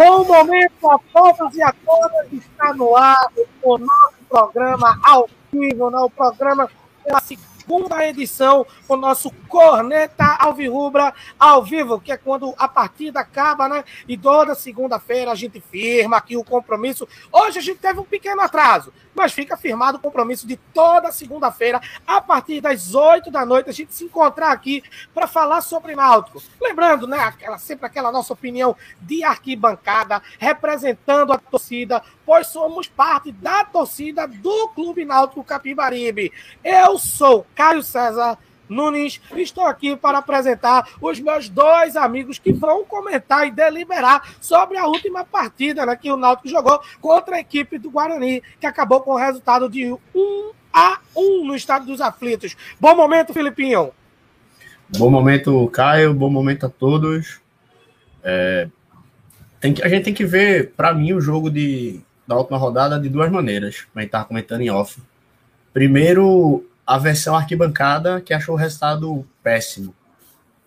Bom momento a todos e a todas. Está no ar o nosso programa ao vivo, né? o programa pela segunda edição, o nosso Corneta Alvirrubra ao vivo, que é quando a partida acaba, né? E toda segunda-feira a gente firma aqui o compromisso. Hoje a gente teve um pequeno atraso, mas fica firmado o compromisso de toda segunda-feira, a partir das 8 da noite, a gente se encontrar aqui para falar sobre Náutico. Lembrando, né, aquela, sempre aquela nossa opinião de arquibancada, representando a torcida, pois somos parte da torcida do Clube Náutico Capibaribe. Eu sou Caio César Nunes. Estou aqui para apresentar os meus dois amigos que vão comentar e deliberar sobre a última partida né, que o Náutico jogou contra a equipe do Guarani, que acabou com o resultado de 1 a 1 no estado dos aflitos. Bom momento, Filipinho. Bom momento, Caio. Bom momento a todos. É, tem que, a gente tem que ver, para mim, o jogo de, da última rodada de duas maneiras. A gente estava comentando em off. Primeiro, a versão arquibancada que achou o resultado péssimo.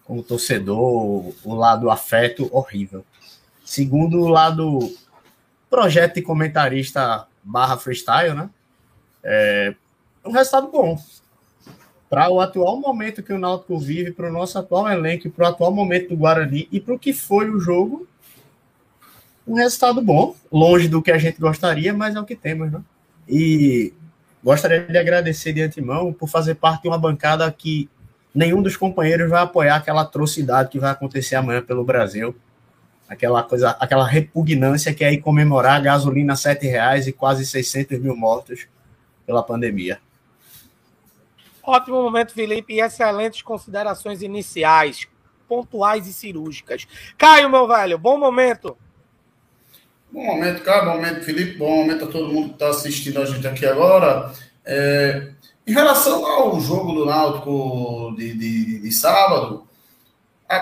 Como torcedor, o lado afeto horrível. Segundo, o lado projeto de comentarista barra freestyle, né? É um resultado bom. Para o atual momento que o Náutico vive, para o nosso atual elenco, para o atual momento do Guarani e para o que foi o jogo, um resultado bom. Longe do que a gente gostaria, mas é o que temos, né? E Gostaria de agradecer de antemão por fazer parte de uma bancada que nenhum dos companheiros vai apoiar aquela atrocidade que vai acontecer amanhã pelo Brasil. Aquela coisa, aquela repugnância que é ir comemorar a gasolina a R$ reais e quase 600 mil mortos pela pandemia. Ótimo momento, Felipe, e excelentes considerações iniciais, pontuais e cirúrgicas. Caio, meu velho, bom momento. Bom momento, cara. Bom momento, Felipe. Bom momento a todo mundo que está assistindo a gente aqui agora. É, em relação ao jogo do Náutico de, de, de sábado,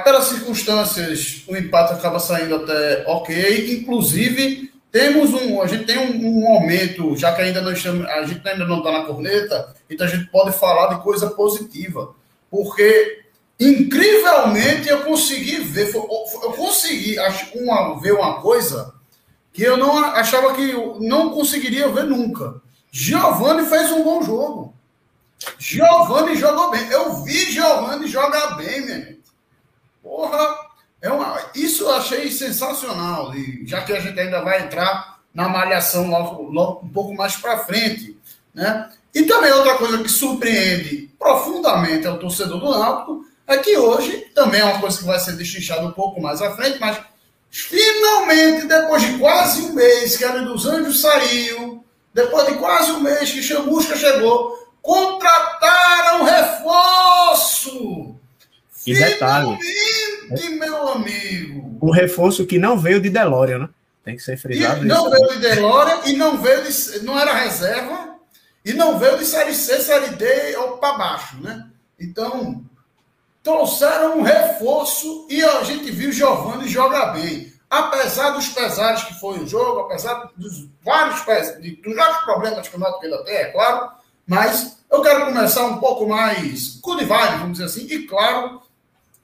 pelas circunstâncias, o empate acaba saindo até ok. Inclusive, temos um, a gente tem um, um momento, já que ainda não estamos, a gente ainda não está na corneta, então a gente pode falar de coisa positiva, porque incrivelmente eu consegui ver, eu consegui uma, ver uma coisa que eu não achava que não conseguiria ver nunca. Giovanni fez um bom jogo. Giovanni jogou bem. Eu vi Giovanni jogar bem, minha gente. Porra, é uma, isso eu achei sensacional. E já que a gente ainda vai entrar na malhação logo, logo um pouco mais para frente, né? E também outra coisa que surpreende profundamente ao torcedor do Náutico é que hoje também é uma coisa que vai ser destrinchada um pouco mais à frente, mas Finalmente, depois de quase um mês que a dos Anjos saiu, depois de quase um mês que Chamusca chegou, contrataram reforço! E detalhe. Finalmente, meu amigo! Um reforço que não veio de Delória, né? Tem que ser frisado. E não veio de Delória e não veio de, não era reserva e não veio de Série C, Série D ou para baixo, né? Então, trouxeram um reforço e a gente viu Giovanni jogar bem. Apesar dos pesares que foi o jogo, apesar dos vários de, dos vários problemas que o Náutico ainda tem, é claro, mas eu quero começar um pouco mais good vibe, vamos dizer assim, e claro,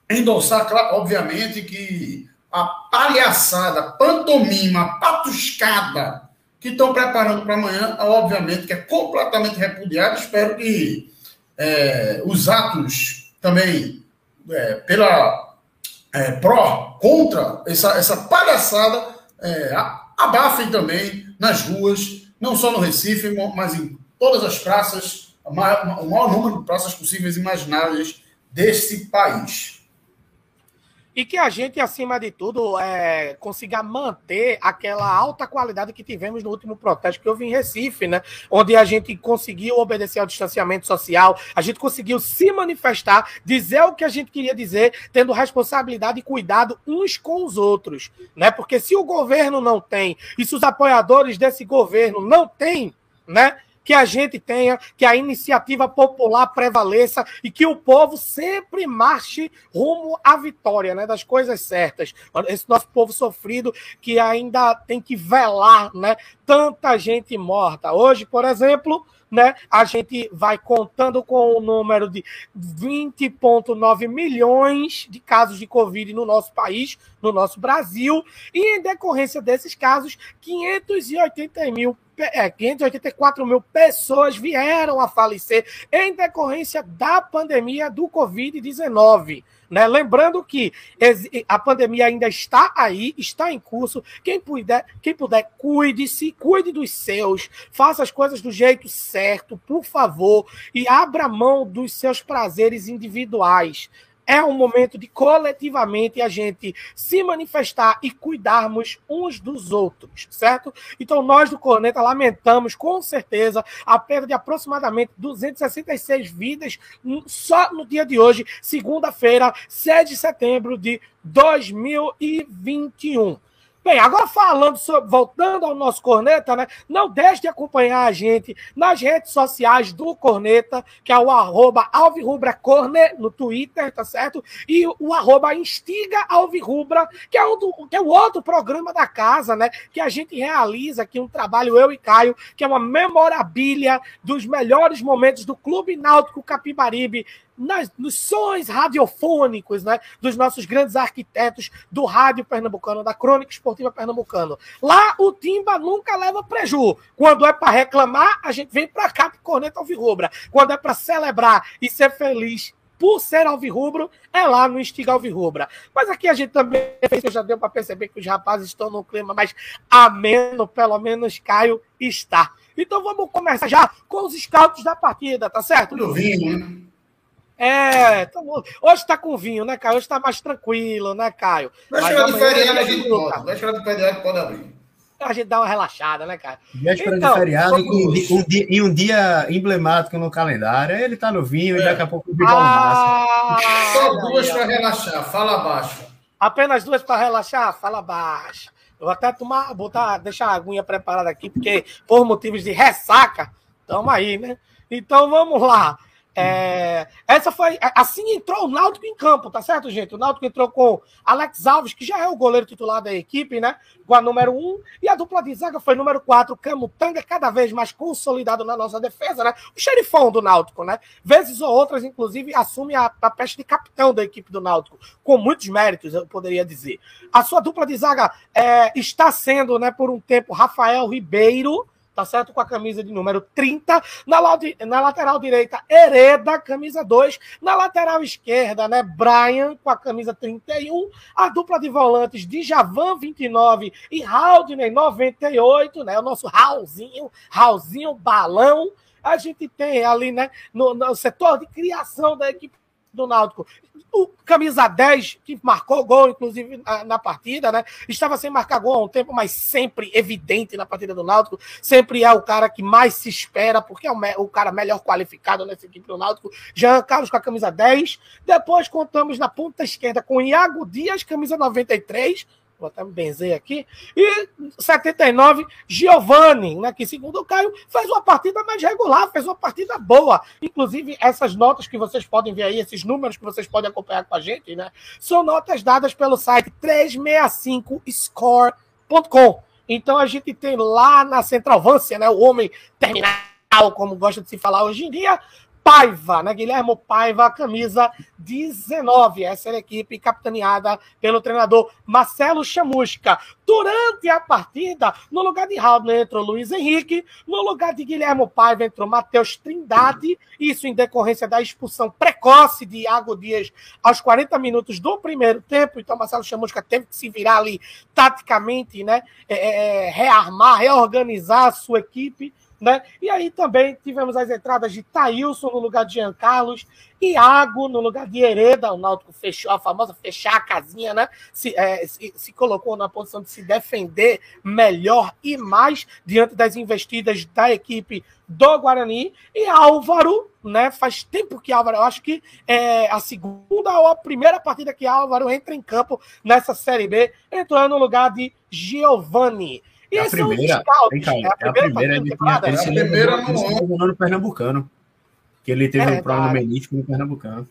endossar, obviamente, que a palhaçada, pantomima, patuscada que estão preparando para amanhã, obviamente, que é completamente repudiado. Espero que é, os atos também é, pela é, pró, contra essa, essa palhaçada, é, abafem também nas ruas, não só no Recife, mas em todas as praças, o maior, número de praças possíveis imaginárias desse país e que a gente, acima de tudo, é, consiga manter aquela alta qualidade que tivemos no último protesto que houve em Recife, né? Onde a gente conseguiu obedecer ao distanciamento social, a gente conseguiu se manifestar, dizer o que a gente queria dizer, tendo responsabilidade e cuidado uns com os outros, né? Porque se o governo não tem, e se os apoiadores desse governo não têm, né? Que a gente tenha, que a iniciativa popular prevaleça e que o povo sempre marche rumo à vitória, né, das coisas certas. Esse nosso povo sofrido que ainda tem que velar, né, tanta gente morta. Hoje, por exemplo, né? A gente vai contando com o número de 20,9 milhões de casos de Covid no nosso país, no nosso Brasil, e em decorrência desses casos, 580 mil é, 584 mil pessoas vieram a falecer em decorrência da pandemia do Covid-19. Né? Lembrando que a pandemia ainda está aí, está em curso. Quem puder, quem puder cuide-se, cuide dos seus, faça as coisas do jeito certo, por favor, e abra mão dos seus prazeres individuais é um momento de coletivamente a gente se manifestar e cuidarmos uns dos outros, certo? Então, nós do Corneta lamentamos com certeza a perda de aproximadamente 266 vidas só no dia de hoje, segunda-feira, 7 de setembro de 2021. Bem, agora falando sobre, voltando ao nosso Corneta, né? Não deixe de acompanhar a gente nas redes sociais do Corneta, que é o arroba Alvirrubracorne no Twitter, tá certo? E o arroba Instiga Alvirrubra, que é, do, que é o outro programa da casa, né? Que a gente realiza aqui um trabalho, eu e Caio, que é uma memorabilia dos melhores momentos do Clube Náutico Capibaribe nas, nos sons radiofônicos né, dos nossos grandes arquitetos do rádio pernambucano, da crônica esportiva pernambucano. Lá o Timba nunca leva preju. Quando é para reclamar, a gente vem para cá para Corneta Alvirrubra. Quando é para celebrar e ser feliz por ser alvirrubro, é lá no Instiga Alvirrubra. Mas aqui a gente também já deu para perceber que os rapazes estão num clima mais ameno, pelo menos Caio está. Então vamos começar já com os scouts da partida, tá certo? Tudo vinho, né? É, então, hoje tá com vinho, né, Caio? Hoje tá mais tranquilo, né, Caio? Vai chegar de feriado, a gente pode. Vai chegar de feriado, pode abrir. A gente dá uma relaxada, né, cara? Véspera então, de feriado, vamos... um, dia, em um dia emblemático no calendário. Ele tá no vinho é. e daqui a pouco o vinho ah, Só duas para relaxar, fala baixo. Apenas duas para relaxar, fala baixo. Eu vou até tomar, botar, deixar a aguinha preparada aqui, porque por motivos de ressaca, estamos aí, né? Então vamos lá. É, essa foi. Assim entrou o Náutico em campo, tá certo, gente? O Náutico entrou com Alex Alves, que já é o goleiro titular da equipe, né? Com a número 1. Um, e a dupla de zaga foi número 4, Camutanga, cada vez mais consolidado na nossa defesa, né? O xerifão do Náutico, né? Vezes ou outras, inclusive, assume a, a peste de capitão da equipe do Náutico, com muitos méritos, eu poderia dizer. A sua dupla de zaga é, está sendo, né, por um tempo, Rafael Ribeiro tá certo? Com a camisa de número 30. Na, na lateral direita, Hereda, camisa 2. Na lateral esquerda, né? Brian, com a camisa 31. A dupla de volantes de Javan, 29 e Haldney, 98, né? O nosso Raulzinho, Raulzinho Balão. A gente tem ali, né, no, no setor de criação da equipe do Náutico. O camisa 10, que marcou gol, inclusive, na, na, partida, né? Estava sem marcar gol há um tempo, mas sempre evidente na partida do Náutico. Sempre é o cara que mais se espera, porque é o, o cara melhor qualificado nessa equipe do Náutico. Jean Carlos com a camisa 10. Depois contamos na ponta esquerda com Iago Dias, camisa 93 vou até me benzer aqui, e 79, Giovanni, né, que segundo o Caio, fez uma partida mais regular, fez uma partida boa. Inclusive, essas notas que vocês podem ver aí, esses números que vocês podem acompanhar com a gente, né, são notas dadas pelo site 365score.com. Então a gente tem lá na Centralvância, né, o homem terminal, como gosta de se falar hoje em dia, Paiva, né? Guilhermo Paiva, camisa 19. Essa é a equipe capitaneada pelo treinador Marcelo Chamusca. Durante a partida, no lugar de Raul entrou Luiz Henrique, no lugar de Guilhermo Paiva entrou Matheus Trindade, isso em decorrência da expulsão precoce de Iago Dias aos 40 minutos do primeiro tempo. Então, Marcelo Chamusca teve que se virar ali taticamente, né? É, é, é rearmar, reorganizar a sua equipe né? E aí também tivemos as entradas de Thailson no lugar de Jean Carlos, Iago no lugar de Hereda, o Náutico fechou a famosa fechar a casinha, né? Se, é, se, se, colocou na posição de se defender melhor e mais diante das investidas da equipe do Guarani. E Álvaro, né? Faz tempo que Álvaro, eu acho que é a segunda ou a primeira partida que Álvaro entra em campo nessa Série B, entrando no lugar de Giovanni. E é a primeira, scouts, cara, é a primeira, é a primeira ele, tinha, ele se lesionou no Pernambucano. Que ele teve é, um problema menístico no Pernambucano.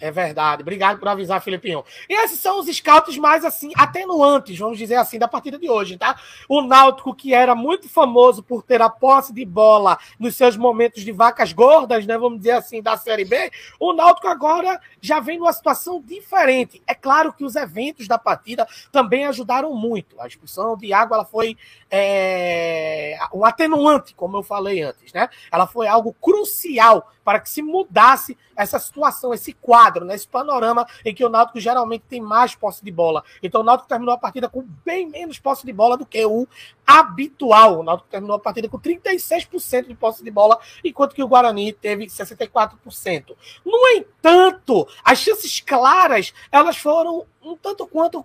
É verdade. Obrigado por avisar, Filipinho. E esses são os scouts mais assim, atenuantes, vamos dizer assim, da partida de hoje, tá? O Náutico, que era muito famoso por ter a posse de bola nos seus momentos de vacas gordas, né? Vamos dizer assim, da Série B, o Náutico agora já vem numa situação diferente. É claro que os eventos da partida também ajudaram muito. A expulsão de água ela foi é, um atenuante, como eu falei antes, né? Ela foi algo crucial para que se mudasse essa situação, esse quadro, né, esse panorama em que o Náutico geralmente tem mais posse de bola. Então o Náutico terminou a partida com bem menos posse de bola do que o habitual. O Náutico terminou a partida com 36% de posse de bola, enquanto que o Guarani teve 64%. No entanto, as chances claras, elas foram um tanto quanto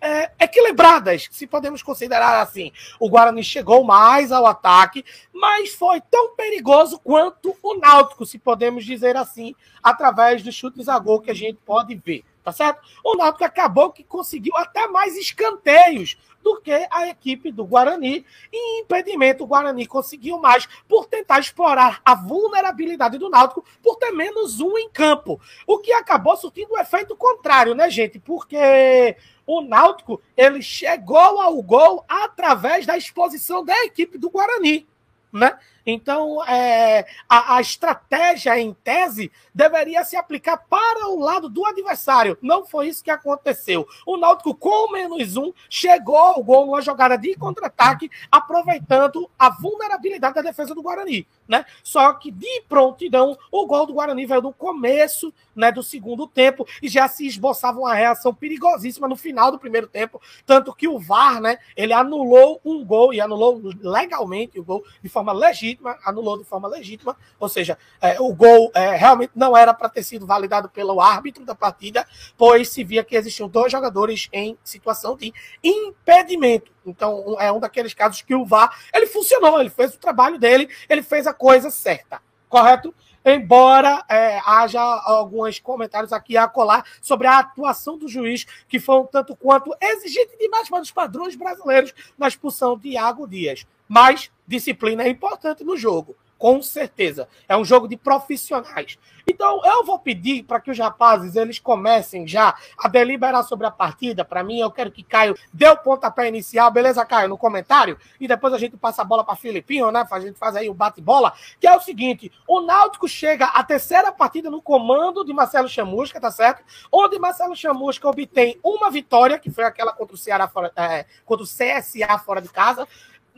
é, equilibradas, se podemos considerar assim. O Guarani chegou mais ao ataque, mas foi tão perigoso quanto o Náutico, se podemos dizer assim, através dos chutes a gol que a gente pode ver, tá certo? O Náutico acabou que conseguiu até mais escanteios do que a equipe do Guarani. E impedimento, o Guarani conseguiu mais por tentar explorar a vulnerabilidade do Náutico por ter menos um em campo. O que acabou surtindo o um efeito contrário, né, gente? Porque o Náutico ele chegou ao gol através da exposição da equipe do Guarani. Né? Então, é, a, a, estratégia, em tese, deveria se aplicar para o lado do adversário. Não foi isso que aconteceu. O Náutico, com menos um, chegou ao gol numa jogada de contra-ataque, aproveitando a vulnerabilidade da defesa do Guarani. Né? Só que, de prontidão, o gol do Guarani veio no começo né, do segundo tempo e já se esboçava uma reação perigosíssima no final do primeiro tempo. Tanto que o VAR, né, ele anulou um gol e anulou legalmente o gol de forma legítima legítima, anulou de forma legítima, ou seja, é, o gol é, realmente não era para ter sido validado pelo árbitro da partida, pois se via que existiam dois jogadores em situação de impedimento. Então, é um daqueles casos que o VAR, ele funcionou, ele fez o trabalho dele, ele fez a coisa certa, correto? embora é, haja alguns comentários aqui a colar sobre a atuação do juiz, que foi um tanto quanto exigente demais para os padrões brasileiros na expulsão de Iago Dias. Mas disciplina é importante no jogo com certeza. É um jogo de profissionais. Então, eu vou pedir para que os rapazes eles comecem já a deliberar sobre a partida. Para mim, eu quero que Caio dê o pontapé inicial, beleza, Caio? No comentário. E depois a gente passa a bola para Filipinho, né? A gente faz aí o bate-bola. Que é o seguinte: o Náutico chega à terceira partida no comando de Marcelo Chamusca, tá certo? Onde Marcelo Chamusca obtém uma vitória, que foi aquela contra o Ceará fora, é, contra o CSA fora de casa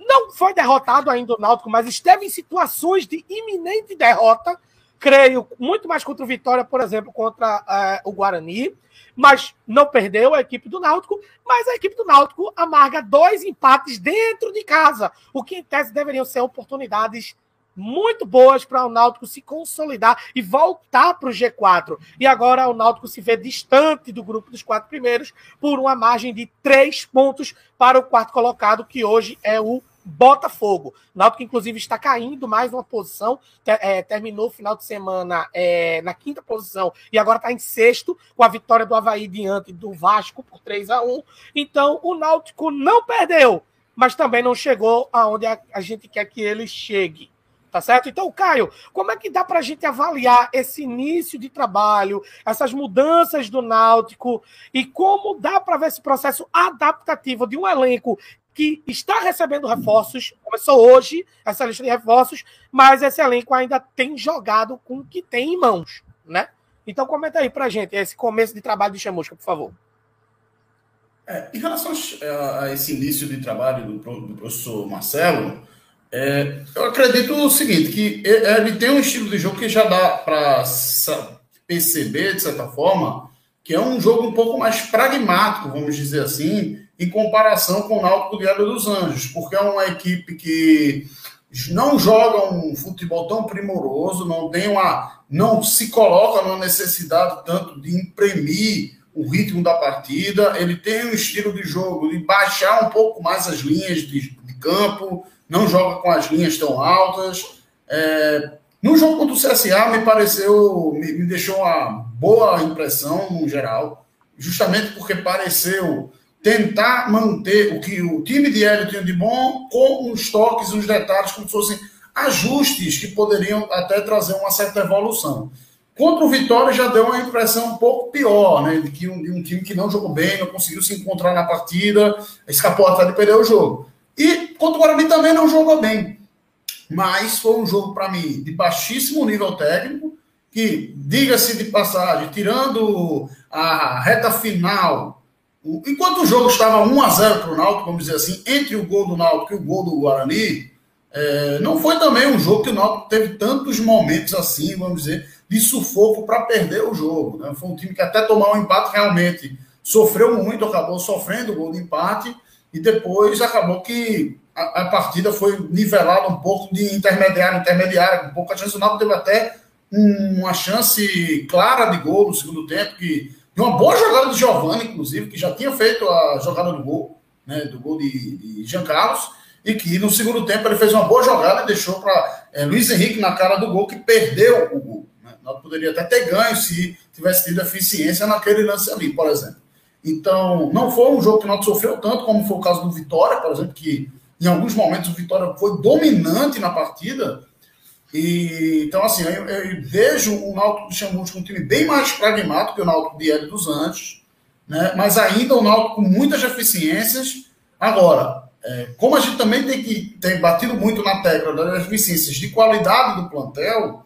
não foi derrotado ainda o Náutico, mas esteve em situações de iminente derrota. Creio muito mais contra o Vitória, por exemplo, contra uh, o Guarani, mas não perdeu a equipe do Náutico. Mas a equipe do Náutico amarga dois empates dentro de casa, o que em tese deveriam ser oportunidades muito boas para o Náutico se consolidar e voltar para o G4. E agora o Náutico se vê distante do grupo dos quatro primeiros por uma margem de três pontos para o quarto colocado, que hoje é o Botafogo. Náutico, inclusive, está caindo mais uma posição. É, terminou o final de semana é, na quinta posição e agora está em sexto, com a vitória do Havaí diante do Vasco por 3 a 1 Então, o Náutico não perdeu, mas também não chegou aonde a, a gente quer que ele chegue. Tá certo? Então, Caio, como é que dá para a gente avaliar esse início de trabalho, essas mudanças do Náutico e como dá para ver esse processo adaptativo de um elenco que está recebendo reforços, começou hoje essa lista de reforços, mas esse elenco ainda tem jogado com o que tem em mãos, né? Então comenta aí pra gente esse começo de trabalho de Chamusca, por favor. É, em relação a, esse início de trabalho do, do professor Marcelo, é, eu acredito o seguinte, que ele tem um estilo de jogo que já dá para perceber, de certa forma, que é um jogo um pouco mais pragmático, vamos dizer assim, em comparação com o Náutico Diário dos Anjos, porque é uma equipe que não joga um futebol tão primoroso, não tem uma, não se coloca numa necessidade tanto de imprimir o ritmo da partida, ele tem um estilo de jogo de baixar um pouco mais as linhas de, de campo, não joga com as linhas tão altas. É, no jogo contra o CSA, me pareceu, me, me deixou uma boa impressão no geral, justamente porque pareceu tentar manter o que o time de Hélio tinha de bom, com uns toques, uns detalhes, como se fossem ajustes que poderiam até trazer uma certa evolução. Contra o Vitória já deu uma impressão um pouco pior, né? De que um, de um time que não jogou bem, não conseguiu se encontrar na partida, escapou até de perder o jogo. E contra o Guarani também não jogou bem. Mas foi um jogo, para mim, de baixíssimo nível técnico, que, diga-se de passagem, tirando a reta final, enquanto o jogo estava 1 a 0 para o Náutico, vamos dizer assim, entre o gol do Náutico e o gol do Guarani, é, não foi também um jogo que o Náutico teve tantos momentos assim, vamos dizer, de sufoco para perder o jogo. Né? Foi um time que até tomar um empate realmente sofreu muito, acabou sofrendo o gol de empate e depois acabou que a, a partida foi nivelada um pouco de intermediário, intermediário, um pouco a chance. O Náutico teve até um, uma chance clara de gol no segundo tempo, que de uma boa jogada de Giovanni, inclusive, que já tinha feito a jogada do gol, né, do gol de, de Jean Carlos, e que no segundo tempo ele fez uma boa jogada e deixou para é, Luiz Henrique na cara do gol, que perdeu o gol. Nós poderia até ter ganho se tivesse tido eficiência naquele lance ali, por exemplo. Então, não foi um jogo que nós sofreu tanto como foi o caso do Vitória, por exemplo, que em alguns momentos o Vitória foi dominante na partida. E, então, assim, eu, eu vejo o Náutico do Chamusco um time bem mais pragmático que o Náutico de Hélio dos Anjos, né? mas ainda o Náutico com muitas deficiências. Agora, é, como a gente também tem que tem batido muito na tecla das deficiências de qualidade do plantel,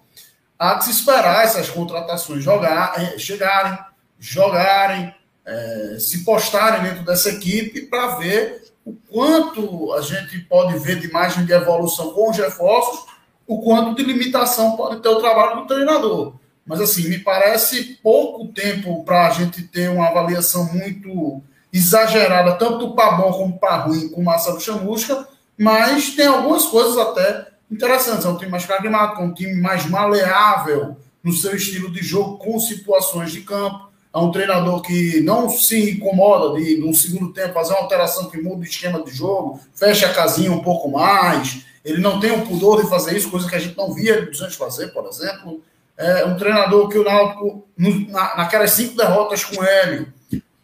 há de se esperar essas contratações jogar, eh, chegarem, jogarem, é, se postarem dentro dessa equipe para ver o quanto a gente pode ver de margem de evolução com os reforços, o quanto de limitação pode ter o trabalho do treinador. Mas, assim, me parece pouco tempo para a gente ter uma avaliação muito exagerada, tanto para bom como para ruim, com o Marcelo Chamusca, mas tem algumas coisas até interessantes. É um time mais pragmático, é um time mais maleável no seu estilo de jogo com situações de campo. É um treinador que não se incomoda de, no segundo tempo, fazer uma alteração que muda o esquema de jogo, fecha a casinha um pouco mais. Ele não tem o pudor de fazer isso, coisa que a gente não via ele antes fazer, por exemplo. É um treinador que o Náutico, na, naquelas cinco derrotas com ele,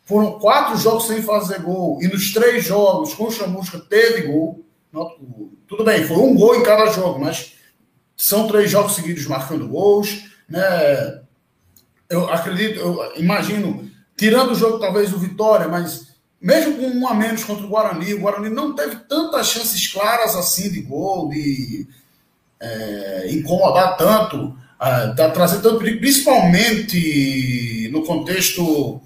foram quatro jogos sem fazer gol, e nos três jogos com o Chamusca teve gol. Tudo bem, foi um gol em cada jogo, mas são três jogos seguidos marcando gols, né? Eu acredito, eu imagino, tirando o jogo talvez do Vitória, mas mesmo com um a menos contra o Guarani, o Guarani não teve tantas chances claras assim de gol, de é, incomodar tanto, é, trazer tanto perigo, principalmente no contexto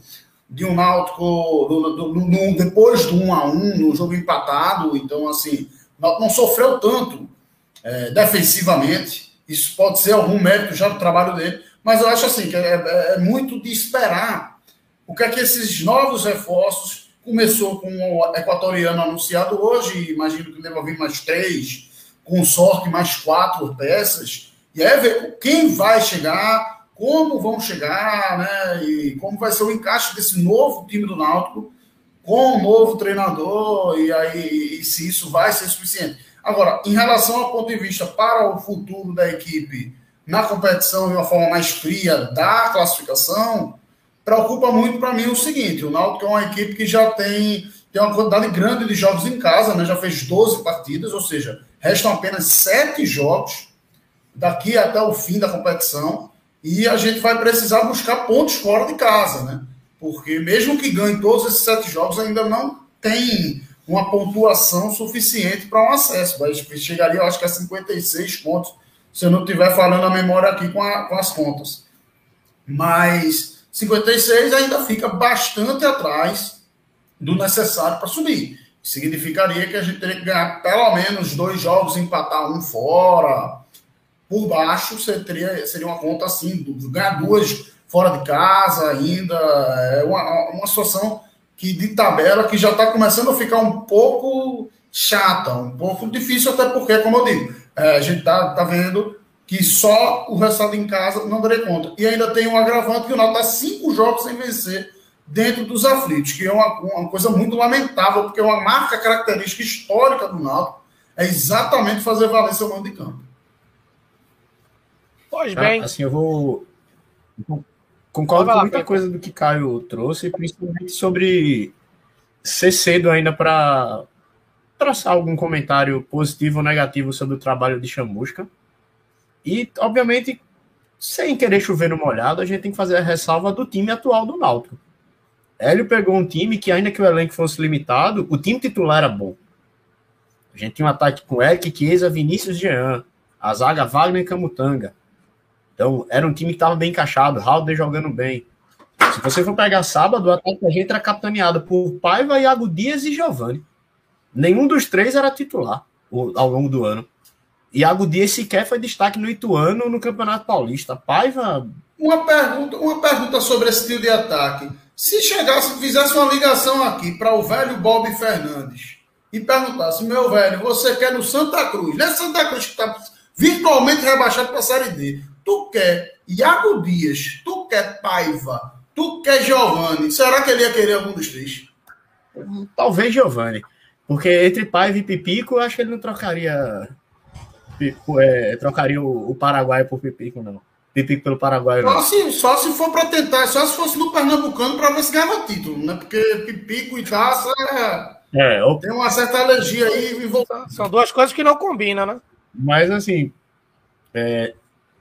de um Náutico no, no, no, depois do 1 a 1 no jogo empatado. Então, assim, não, não sofreu tanto é, defensivamente. Isso pode ser algum mérito já do trabalho dele, mas eu acho assim que é, é, é muito de esperar o que é que esses novos reforços começou com o equatoriano anunciado hoje, imagino que deva vir mais três, com sorte mais quatro peças, e é ver quem vai chegar, como vão chegar, né, e como vai ser o encaixe desse novo time do Náutico com um novo treinador e aí e se isso vai ser suficiente. Agora, em relação ao ponto de vista para o futuro da equipe na competição de uma forma mais fria da classificação, preocupa muito para mim o seguinte: o Náutico é uma equipe que já tem, tem uma quantidade grande de jogos em casa, né? já fez 12 partidas, ou seja, restam apenas 7 jogos daqui até o fim da competição e a gente vai precisar buscar pontos fora de casa, né? Porque mesmo que ganhe todos esses sete jogos, ainda não tem uma pontuação suficiente para um acesso. Vai, chegaria, eu acho que a 56 pontos, se eu não estiver falando a memória aqui com, a, com as contas. Mas 56 ainda fica bastante atrás do necessário para subir. Significaria que a gente teria que ganhar pelo menos dois jogos, empatar um fora. Por baixo seria, seria uma conta assim, ganhar duas fora de casa ainda. É uma, uma situação que de tabela que já está começando a ficar um pouco chata, um pouco difícil, até porque, como eu digo, é, a gente está tá vendo que só o resultado em casa não daria conta. E ainda tem um agravante que o Náutico está cinco jogos sem vencer dentro dos aflitos, que é uma, uma coisa muito lamentável, porque é uma marca característica histórica do Náutico é exatamente fazer valer seu mando de campo. Pois bem. Assim, eu vou Concordo com muita coisa do que Caio trouxe, principalmente sobre ser cedo ainda para traçar algum comentário positivo ou negativo sobre o trabalho de Chamusca. E, obviamente, sem querer chover no molhado, a gente tem que fazer a ressalva do time atual do Náutico. Hélio pegou um time que, ainda que o elenco fosse limitado, o time titular era bom. A gente tinha um ataque com Eric, Chiesa, Vinícius Jean, a zaga Wagner e Camutanga. Então, era um time que estava bem encaixado, Halder jogando bem. Se você for pegar sábado, o ataque da gente era capitaneado por Paiva, Iago Dias e Giovanni. Nenhum dos três era titular ao longo do ano. Iago Dias sequer foi destaque no Ituano no Campeonato Paulista. Paiva. Uma pergunta, uma pergunta sobre esse trio de ataque. Se chegasse, fizesse uma ligação aqui para o velho Bob Fernandes e perguntasse, meu velho, você quer no Santa Cruz? Não é Santa Cruz que está virtualmente rebaixado para a Série D. Tu quer Iago Dias, tu quer Paiva, tu quer Giovanni. Será que ele ia querer algum dos três? Talvez Giovanni. Porque entre Paiva e Pipico, eu acho que ele não trocaria é, trocaria o, o Paraguai por Pipico, não. Pipico pelo Paraguai, não. Só se, só se for para tentar, só se fosse no Pernambucano para ver se ganhava título, né? Porque Pipico e Taça é, eu... tem uma certa alergia aí. São duas coisas que não combinam, né? Mas, assim, é,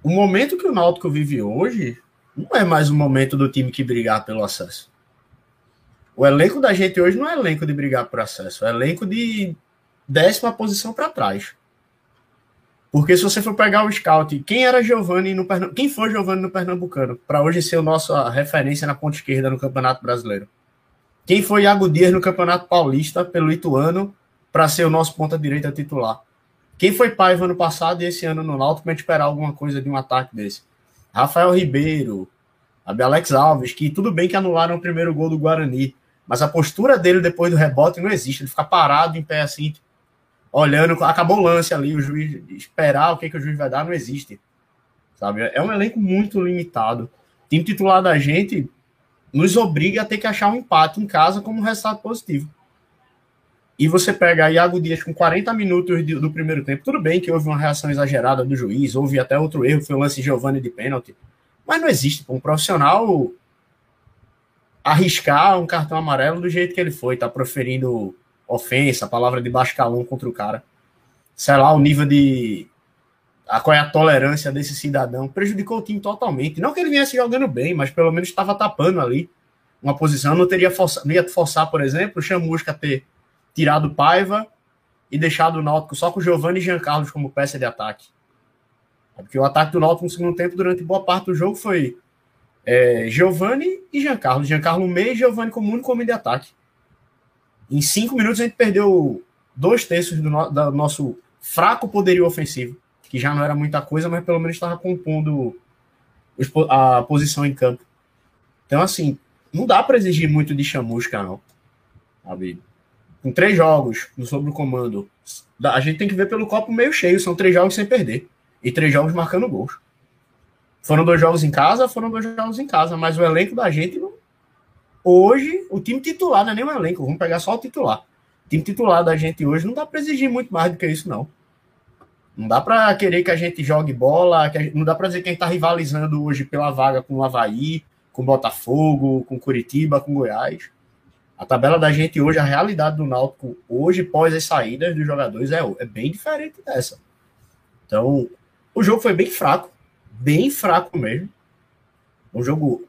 o momento que o Náutico vive hoje não é mais o momento do time que brigar pelo acesso. O elenco da gente hoje não é elenco de brigar por acesso, é elenco de décima posição para trás. Porque se você for pegar o scout, quem era Giovanni no quem foi Giovanni no Pernambucano, para hoje ser o nosso referência na ponta esquerda no Campeonato Brasileiro? Quem foi Iago Dias no Campeonato Paulista pelo Ituano para ser o nosso ponta direita titular? Quem foi Paiva ano passado e esse ano no Náutico para esperar alguma coisa de um ataque desse? Rafael Ribeiro, Alex Alves, que tudo bem que anularam o primeiro gol do Guarani, mas a postura dele depois do rebote não existe. Ele fica parado em pé assim, olhando, acabou o lance ali, o juiz esperar o que, que o juiz vai dar, não existe. Sabe? É um elenco muito limitado. O time titular da gente nos obriga a ter que achar um empate em casa como resultado positivo. E você pega Iago Dias com 40 minutos do primeiro tempo. Tudo bem que houve uma reação exagerada do juiz, houve até outro erro, foi o lance Giovanni de pênalti. Mas não existe. Um profissional arriscar um cartão amarelo do jeito que ele foi, tá proferindo ofensa, palavra de baixo calão contra o cara. Sei lá, o nível de. A, qual é a tolerância desse cidadão? Prejudicou o time totalmente. Não que ele viesse jogando bem, mas pelo menos estava tapando ali uma posição. Não teria força, não ia forçar, por exemplo, o Chamusca ter tirado Paiva e deixado o Náutico só com Giovanni e Jean Carlos como peça de ataque. Porque o ataque do Náutico no segundo tempo, durante boa parte do jogo, foi é, Giovanni e. Jean Carlos meio e Giovanni como único homem de ataque. Em cinco minutos a gente perdeu dois terços do, no, nosso fraco poderio ofensivo, que já não era muita coisa, mas pelo menos estava compondo a posição em campo. Então, assim, não dá para exigir muito de chamusca, não. Sabe? Com três jogos no sobre o comando, a gente tem que ver pelo copo meio cheio. São três jogos sem perder. E três jogos marcando gols. Foram dois jogos em casa, foram dois jogos em casa, mas o elenco da gente não, Hoje, o time titular não é nem um elenco, vamos pegar só o titular. O time titular da gente hoje não dá para exigir muito mais do que isso, não. Não dá para querer que a gente jogue bola, gente, não dá para dizer que a gente está rivalizando hoje pela vaga com o Havaí, com o Botafogo, com Curitiba, com Goiás. A tabela da gente hoje, a realidade do Náutico hoje, pós as saídas dos jogadores, é, é bem diferente dessa. Então, o jogo foi bem fraco, bem fraco mesmo. Um jogo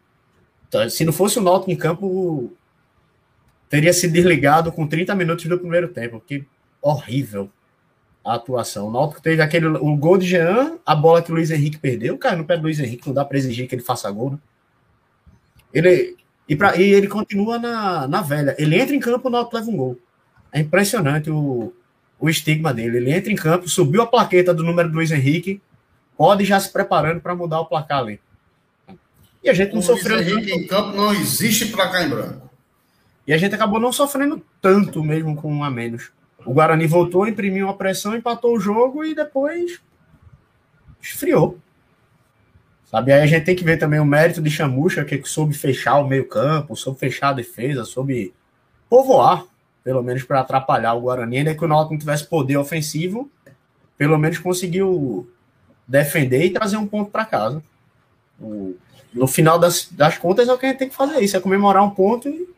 Tá, se não fosse o Náutico em campo, teria se desligado com 30 minutos do primeiro tempo. Que horrível a atuação. O Náutico teve aquele o gol de Jean, a bola que o Luiz Henrique perdeu. Cara, no pé do Luiz Henrique não dá para exigir que ele faça gol, né? Ele, e, pra, e ele continua na, na velha. Ele entra em campo, o Náutico leva um gol. É impressionante o, o estigma dele. Ele entra em campo, subiu a plaqueta do número do Luiz Henrique, pode já se preparando para mudar o placar ali. E a gente não sofreu. Henrique tanto. em campo não existe placar em branco. E a gente acabou não sofrendo tanto mesmo com um a menos. O Guarani voltou, imprimiu uma pressão, empatou o jogo e depois esfriou. Sabe? Aí a gente tem que ver também o mérito de Chamucha, que soube fechar o meio-campo, soube fechar a defesa, soube povoar, pelo menos para atrapalhar o Guarani. Ainda que o Náutico não tivesse poder ofensivo, pelo menos conseguiu defender e trazer um ponto para casa. O, no final das, das contas é o que a gente tem que fazer isso, é comemorar um ponto e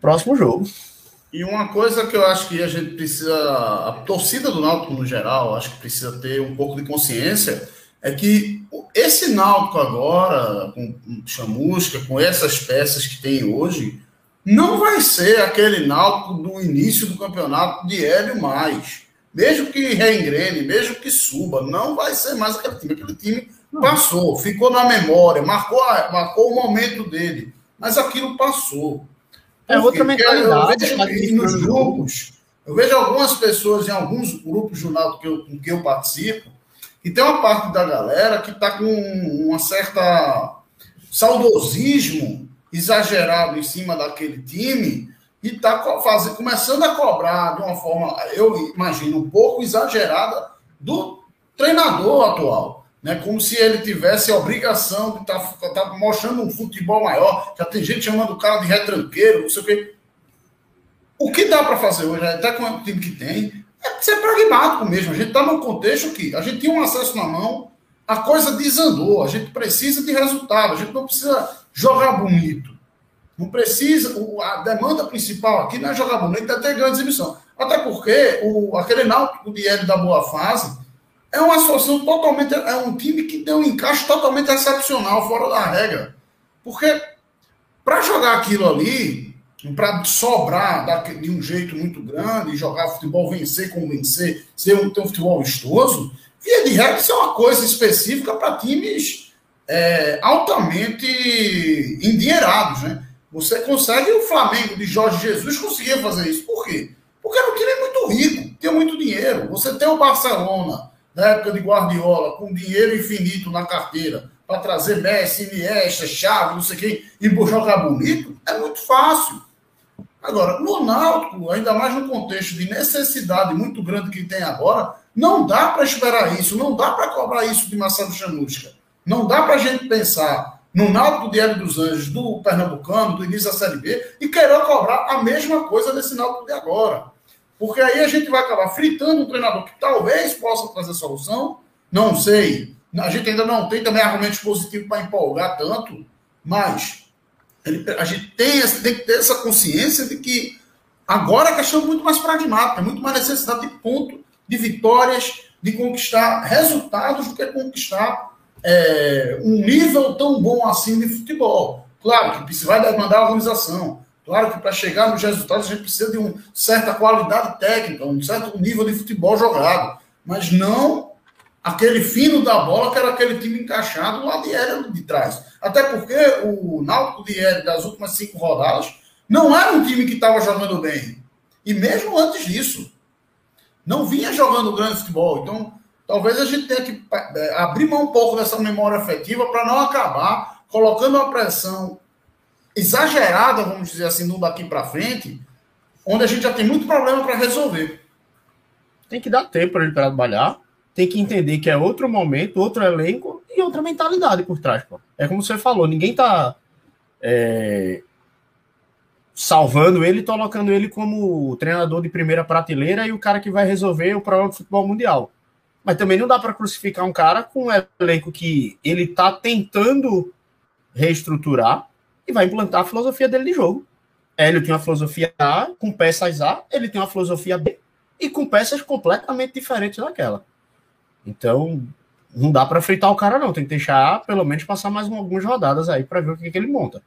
próximo jogo. E uma coisa que eu acho que a gente precisa, a torcida do Náutico no geral, acho que precisa ter um pouco de consciência, é que esse Náutico agora, com, Chamusca, com essas peças que tem hoje, não vai ser aquele Náutico do início do campeonato de Hélio mais. Mesmo que reengrene, mesmo que suba, não vai ser mais aquele time. Aquele time passou, ficou na memória, marcou, marcou o momento dele. Mas aquilo passou. É outra mentalidade. Eu vejo, nos grupos, eu vejo algumas pessoas em alguns grupos Náutico que eu, com que eu participo, e tem uma parte da galera que está com uma certa saudosismo exagerado em cima daquele time e está começando a cobrar de uma forma, eu imagino, um pouco exagerada do treinador atual. Né? Como se ele tivesse a obrigação de estar tá, tá mostrando um futebol maior. Já tem gente chamando o cara de retranqueiro, não sei o quê. O que dá para fazer hoje, até com o time que tem, é ser pragmático mesmo. A gente está num contexto que a gente tinha um acesso na mão, a coisa desandou, a gente precisa de resultado, a gente não precisa jogar bonito. Não precisa, a demanda principal aqui não é jogar bonito, é ter grande exibição. Até porque o, aquele Náutico de Hélio da Boa Fase é uma situação totalmente, é um time que tem um encaixe totalmente excepcional, fora da regra. Porque para jogar aquilo ali, para sobrar de um jeito muito grande, jogar futebol, vencer como vencer, ser um, ter um futebol vistoso, via de regra, isso é uma coisa específica para times é, altamente endinheirados, né? Você consegue, o Flamengo de Jorge Jesus conseguia fazer isso. Por quê? Porque era um time muito rico, tinha muito dinheiro. Você tem o Barcelona, na época de Guardiola, com dinheiro infinito na carteira, para trazer Messi, Iniesta, Xavi, não sei quem, e jogar bonito, é muito fácil. Agora, no Náutico, ainda mais no contexto de necessidade muito grande que tem agora, não dá para esperar isso, não dá para cobrar isso de Marcelo Chamusca. Não dá para a gente pensar no Náutico de Hélio dos Anjos, do Pernambucano, do início da Série B, e querer cobrar a mesma coisa desse Náutico de agora. Porque aí a gente vai acabar fritando um treinador que talvez possa trazer solução, não sei. A gente ainda não tem também argumentos positivos para empolgar tanto, mas ele, a gente tem, tem que ter essa consciência de que agora a questão é muito mais pragmática, muito mais necessidade de ponto, de vitórias, de conquistar resultados do que conquistar é, um nível tão bom assim de futebol. Claro que vai demandar organização. Claro que para chegar nos resultados a gente precisa de uma certa qualidade técnica, um certo nível de futebol jogado. Mas não aquele fino da bola que era aquele time encaixado lá de de trás. Até porque o Náutico de Ed, das últimas cinco rodadas não era um time que estava jogando bem. E mesmo antes disso, não vinha jogando grande futebol. Então, talvez a gente tenha que é, abrir mão um pouco dessa memória afetiva para não acabar colocando uma pressão exagerada, vamos dizer assim, do daqui para frente, onde a gente já tem muito problema para resolver. Tem que dar tempo para ele trabalhar tem que entender que é outro momento, outro elenco e outra mentalidade por trás. Pô. É como você falou, ninguém tá é, salvando ele, colocando ele como treinador de primeira prateleira e o cara que vai resolver o problema do futebol mundial. Mas também não dá para crucificar um cara com um elenco que ele tá tentando reestruturar e vai implantar a filosofia dele de jogo. Hélio tem uma filosofia A com peças A, ele tem uma filosofia B e com peças completamente diferentes daquela. Então, não dá para fritar o cara, não. Tem que deixar, pelo menos, passar mais algumas rodadas aí para ver o que, que ele monta.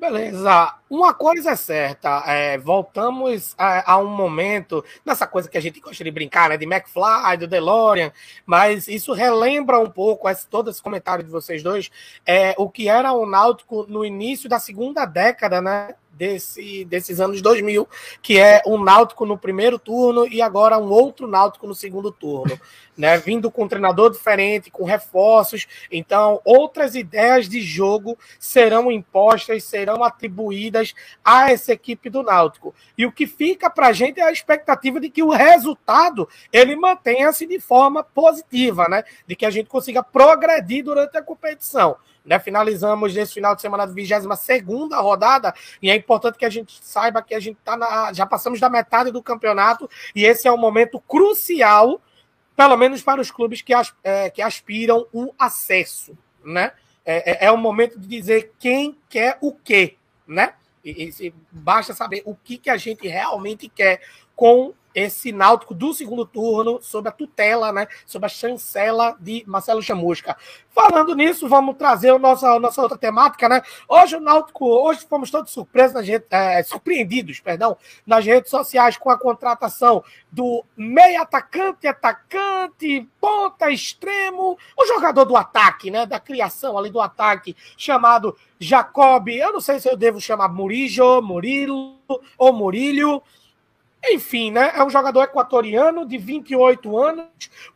Beleza. Uma coisa é certa, é, voltamos a, a, um momento, nessa coisa que a gente gosta de brincar, né? De McFly, do DeLorean, mas isso relembra um pouco, esse, todo esse comentário de vocês dois, é, o que era o Náutico no início da segunda década, né? Desse, desses anos 2000, que é um Náutico no primeiro turno e agora um outro Náutico no segundo turno, né? Vindo com um treinador diferente, com reforços. Então, outras ideias de jogo serão impostas, serão atribuídas a essa equipe do Náutico. E o que fica para a gente é a expectativa de que o resultado ele mantenha-se de forma positiva, né? De que a gente consiga progredir durante a competição. Né? Finalizamos nesse final de semana a 22 rodada, e é importante que a gente saiba que a gente tá na, já passamos da metade do campeonato, e esse é um momento crucial, pelo menos para os clubes que, as, é, que aspiram o acesso. Né? É, é, é o momento de dizer quem quer o quê. Né? E, e, basta saber o que, que a gente realmente quer com esse Náutico do segundo turno sob a tutela, né, sob a chancela de Marcelo Chamusca. Falando nisso, vamos trazer a nossa, nossa outra temática, né? Hoje o Náutico, hoje fomos todos surpresos, nas redes, é, surpreendidos, perdão, nas redes sociais com a contratação do meio atacante, atacante, ponta, extremo, o jogador do ataque, né, da criação ali do ataque, chamado Jacob, eu não sei se eu devo chamar Murijo, Murilo ou Murilho, enfim, né? É um jogador equatoriano de 28 anos,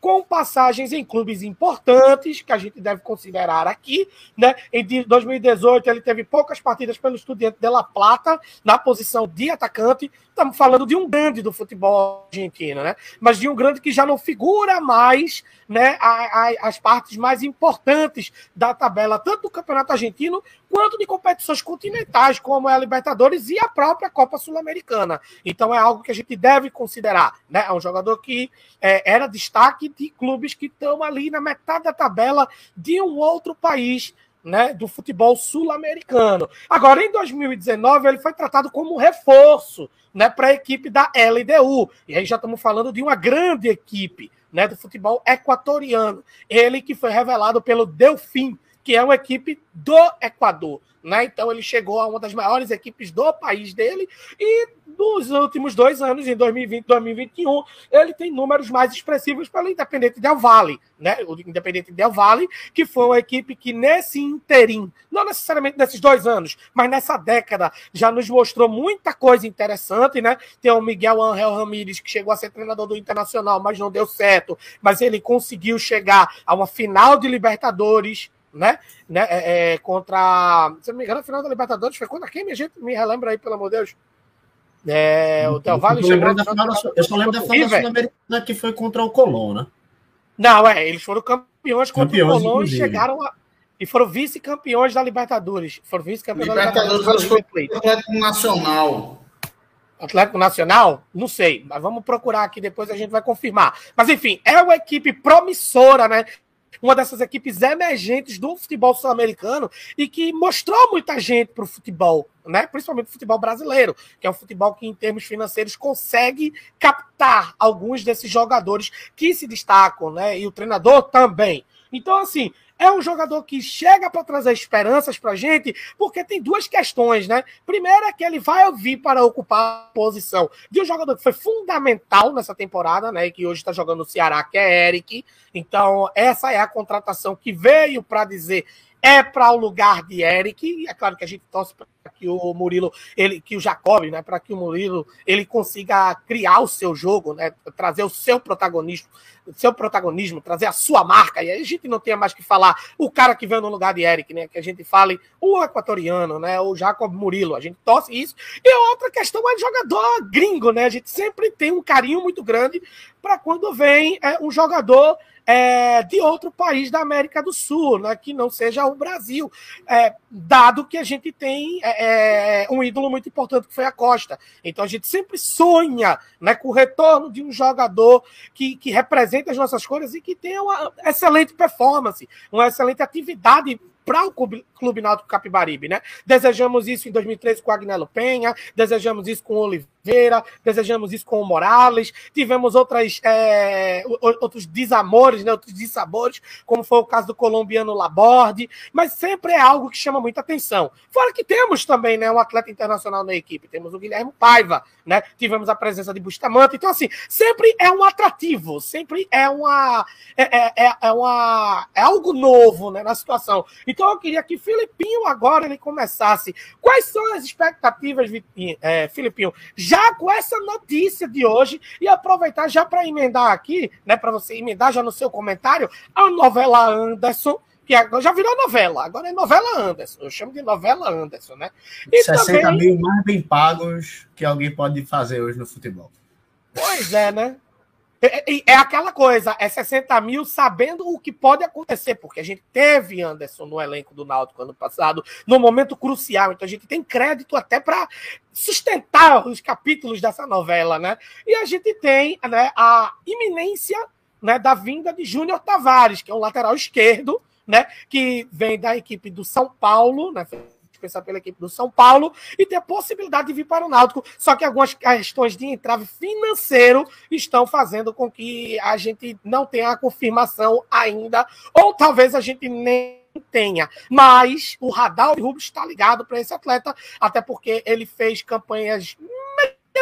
com passagens em clubes importantes, que a gente deve considerar aqui, né? Em 2018 ele teve poucas partidas pelo Estudiante de La Plata, na posição de atacante. Estamos falando de um grande do futebol argentino, né? Mas de um grande que já não figura mais, né? A, a, as partes mais importantes da tabela, tanto do Campeonato Argentino quanto de competições continentais, como é a Libertadores e a própria Copa Sul-Americana. Então é algo que gente deve considerar. Né? É um jogador que é, era destaque de clubes que estão ali na metade da tabela de um outro país. Né, do futebol sul-americano. Agora, em 2019, ele foi tratado como reforço né, para a equipe da LDU. E aí já estamos falando de uma grande equipe né, do futebol equatoriano. Ele que foi revelado pelo Delfim, que é uma equipe do Equador. Né? Então ele chegou a uma das maiores equipes do país dele e nos últimos dois anos, em 2020 e 2021, ele tem números mais expressivos pelo Independente Del Valle, né? O Independente Del Valle, que foi uma equipe que nesse interim, não necessariamente nesses dois anos, mas nessa década, já nos mostrou muita coisa interessante, né? Tem o Miguel Angel Ramírez, que chegou a ser treinador do Internacional, mas não deu certo, mas ele conseguiu chegar a uma final de Libertadores, né? né? É, é, contra. Se não me engano, a final da Libertadores foi contra quem? Minha gente me relembra aí, pelo amor de Deus. É, o Del Valle chegou. Da final, eu só lembro da final da Sul-Americana que foi contra o Colón, né? Não, é, eles foram campeões contra campeões, o Colón e chegaram a. E foram vice-campeões da Libertadores. Foram vice-campeões da Libertadores. Libertadores Atlético Nacional. Atlético Nacional? Não sei, mas vamos procurar aqui depois a gente vai confirmar. Mas enfim, é uma equipe promissora, né? Uma dessas equipes emergentes do futebol sul-americano e que mostrou muita gente para o futebol, né? principalmente o futebol brasileiro, que é um futebol que, em termos financeiros, consegue captar alguns desses jogadores que se destacam, né? e o treinador também. Então, assim, é um jogador que chega para trazer esperanças para a gente, porque tem duas questões, né? Primeiro é que ele vai vir para ocupar a posição de um jogador que foi fundamental nessa temporada, né? Que hoje está jogando no Ceará, que é Eric. Então, essa é a contratação que veio para dizer é para o lugar de Eric. É claro que a gente torce para que o Murilo, ele, que o Jacob, né, para que o Murilo ele consiga criar o seu jogo, né, trazer o seu protagonismo, seu protagonismo, trazer a sua marca. E a gente não tem mais que falar o cara que vem no lugar de Eric, né, que a gente fale o equatoriano, né, o Jacob Murilo. A gente torce isso. E outra questão é jogador gringo, né? A gente sempre tem um carinho muito grande para quando vem é, um jogador é, de outro país da América do Sul, né, que não seja o Brasil, é, dado que a gente tem é, é, um ídolo muito importante que foi a Costa. Então a gente sempre sonha né, com o retorno de um jogador que, que representa as nossas cores e que tenha uma excelente performance, uma excelente atividade para o Clube Náutico Capibaribe, né? Desejamos isso em 2013 com Agnello Penha, desejamos isso com o Oliveira, desejamos isso com o Morales, tivemos outras, é, outros desamores, né? outros dissabores, como foi o caso do colombiano Laborde, mas sempre é algo que chama muita atenção. Fora que temos também né, um atleta internacional na equipe, temos o Guilherme Paiva, né? Tivemos a presença de Bustamante, então assim, sempre é um atrativo, sempre é uma é, é, é, é uma é algo novo né, na situação. Então eu queria que Filipinho agora ele começasse. Quais são as expectativas, é, Filipinho, já com essa notícia de hoje e aproveitar já para emendar aqui, né, para você emendar já no seu comentário a novela Anderson que agora já virou novela, agora é novela Anderson. Eu chamo de novela Anderson, né? E 60 também... mil mais bem pagos que alguém pode fazer hoje no futebol. Pois é, né? É, é, é, aquela coisa, é 60 mil sabendo o que pode acontecer, porque a gente teve Anderson no elenco do Náutico ano passado, no momento crucial, então a gente tem crédito até para sustentar os capítulos dessa novela, né? E a gente tem né, a iminência né, da vinda de Júnior Tavares, que é um lateral esquerdo, né? Que vem da equipe do São Paulo, né? Dispensado pela equipe do São Paulo e tem a possibilidade de vir para o Náutico. Só que algumas questões de entrave financeiro estão fazendo com que a gente não tenha a confirmação ainda, ou talvez a gente nem tenha. Mas o radar Rubens está ligado para esse atleta, até porque ele fez campanhas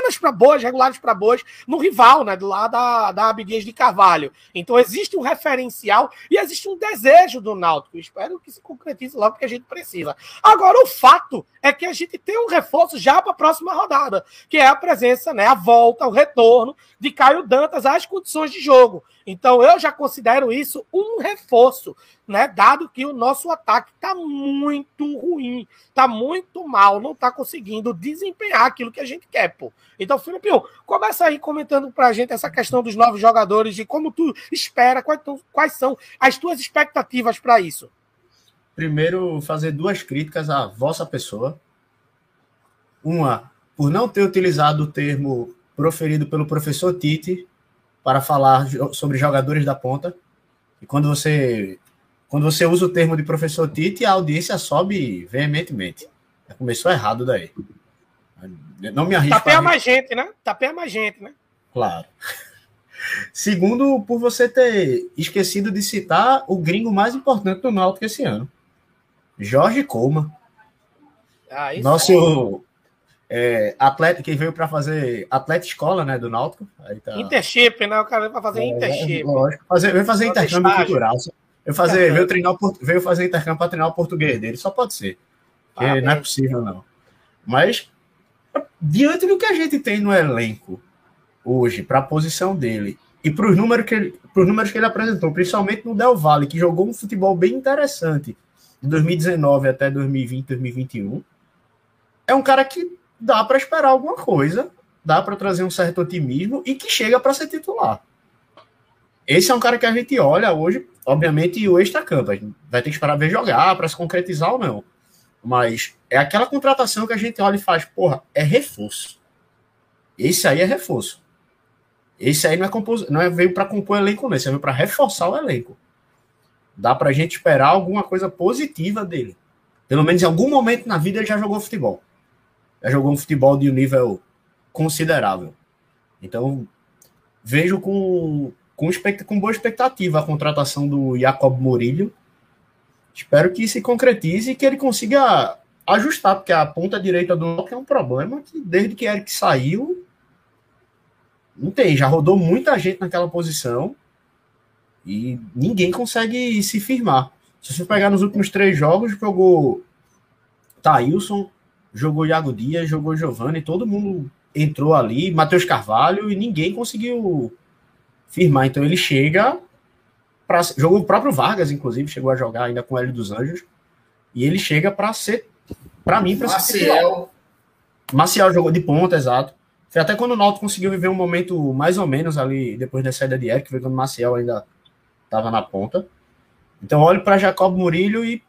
apenas para boas, regulares para boas, no rival, né, do lado da, da Abdias de Carvalho. Então existe um referencial e existe um desejo do Náutico. Espero que se concretize logo, porque a gente precisa. Agora, o fato é que a gente tem um reforço já para a próxima rodada, que é a presença, né, a volta, o retorno de Caio Dantas às condições de jogo. Então eu já considero isso um reforço, né? Dado que o nosso ataque está muito ruim, está muito mal, não está conseguindo desempenhar aquilo que a gente quer, pô. Então, Filipinho, começa aí comentando para a gente essa questão dos novos jogadores e como tu espera, quais, quais são as tuas expectativas para isso. Primeiro, fazer duas críticas à vossa pessoa. Uma, por não ter utilizado o termo proferido pelo professor Tite para falar sobre jogadores da ponta. E quando você quando você usa o termo de professor Tite, a audiência sobe veementemente. Começou errado daí. Não me arrisco. Tapé mais gente, né? Tapé mais gente, né? Claro. Segundo, por você ter esquecido de citar o gringo mais importante do Náutico esse ano. Jorge Coleman. Ah, Nosso é, atleta que veio para fazer atleta escola, né, do Náutico. Aí tá... Internship, né? O cara veio para fazer é, internship. Lógico, fazer, veio fazer intercâmbio cultural. Veio fazer, veio treinar, veio fazer intercâmbio para treinar o português dele. Só pode ser. Ah, não é possível não. Mas diante do que a gente tem no elenco hoje para a posição dele e para os números que ele, números que ele apresentou, principalmente no Del Valle, que jogou um futebol bem interessante de 2019 até 2020, 2021, é um cara que dá para esperar alguma coisa, dá para trazer um certo otimismo e que chega para ser titular. Esse é um cara que a gente olha hoje, obviamente, o extra-campo. Vai ter que esperar ver jogar para se concretizar ou não. Mas é aquela contratação que a gente olha e faz, porra, é reforço. Esse aí é reforço. Esse aí não é, compos... não é veio para compor elenco, não. Esse veio para reforçar o elenco. Dá para a gente esperar alguma coisa positiva dele. Pelo menos em algum momento na vida ele já jogou futebol já jogou um futebol de um nível considerável. Então, vejo com, com, com boa expectativa a contratação do Jacob Murillo. Espero que se concretize e que ele consiga ajustar, porque a ponta direita do Nokia é um problema que desde que Eric saiu, não tem, já rodou muita gente naquela posição e ninguém consegue se firmar. Se você pegar nos últimos três jogos, jogou Thailson, jogou Iago Dias, jogou Giovanni, todo mundo entrou ali, Matheus Carvalho, e ninguém conseguiu firmar. Então ele chega para jogou o próprio Vargas, inclusive, chegou a jogar ainda com o Hélio dos Anjos, e ele chega para ser, para mim, para ser Maciel. Maciel jogou de ponta, exato. Foi até quando o Náutico conseguiu viver um momento mais ou menos ali, depois da saída de Eric, foi quando o Maciel ainda estava na ponta. Então olho para Jacob Murilho e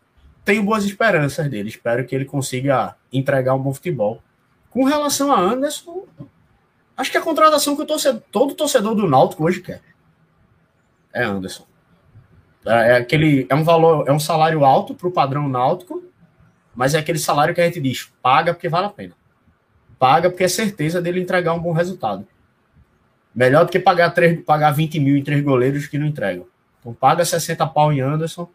tenho boas esperanças dele. Espero que ele consiga entregar um bom futebol. Com relação a Anderson, acho que a contratação que torcedor, todo torcedor do Náutico hoje quer é Anderson. É, é aquele é um valor, é um salário alto para o padrão náutico, mas é aquele salário que a gente diz, paga porque vale a pena. Paga porque é certeza dele entregar um bom resultado. Melhor do que pagar, 3, pagar 20 mil em três goleiros que não entregam. Então paga 60 pau em Anderson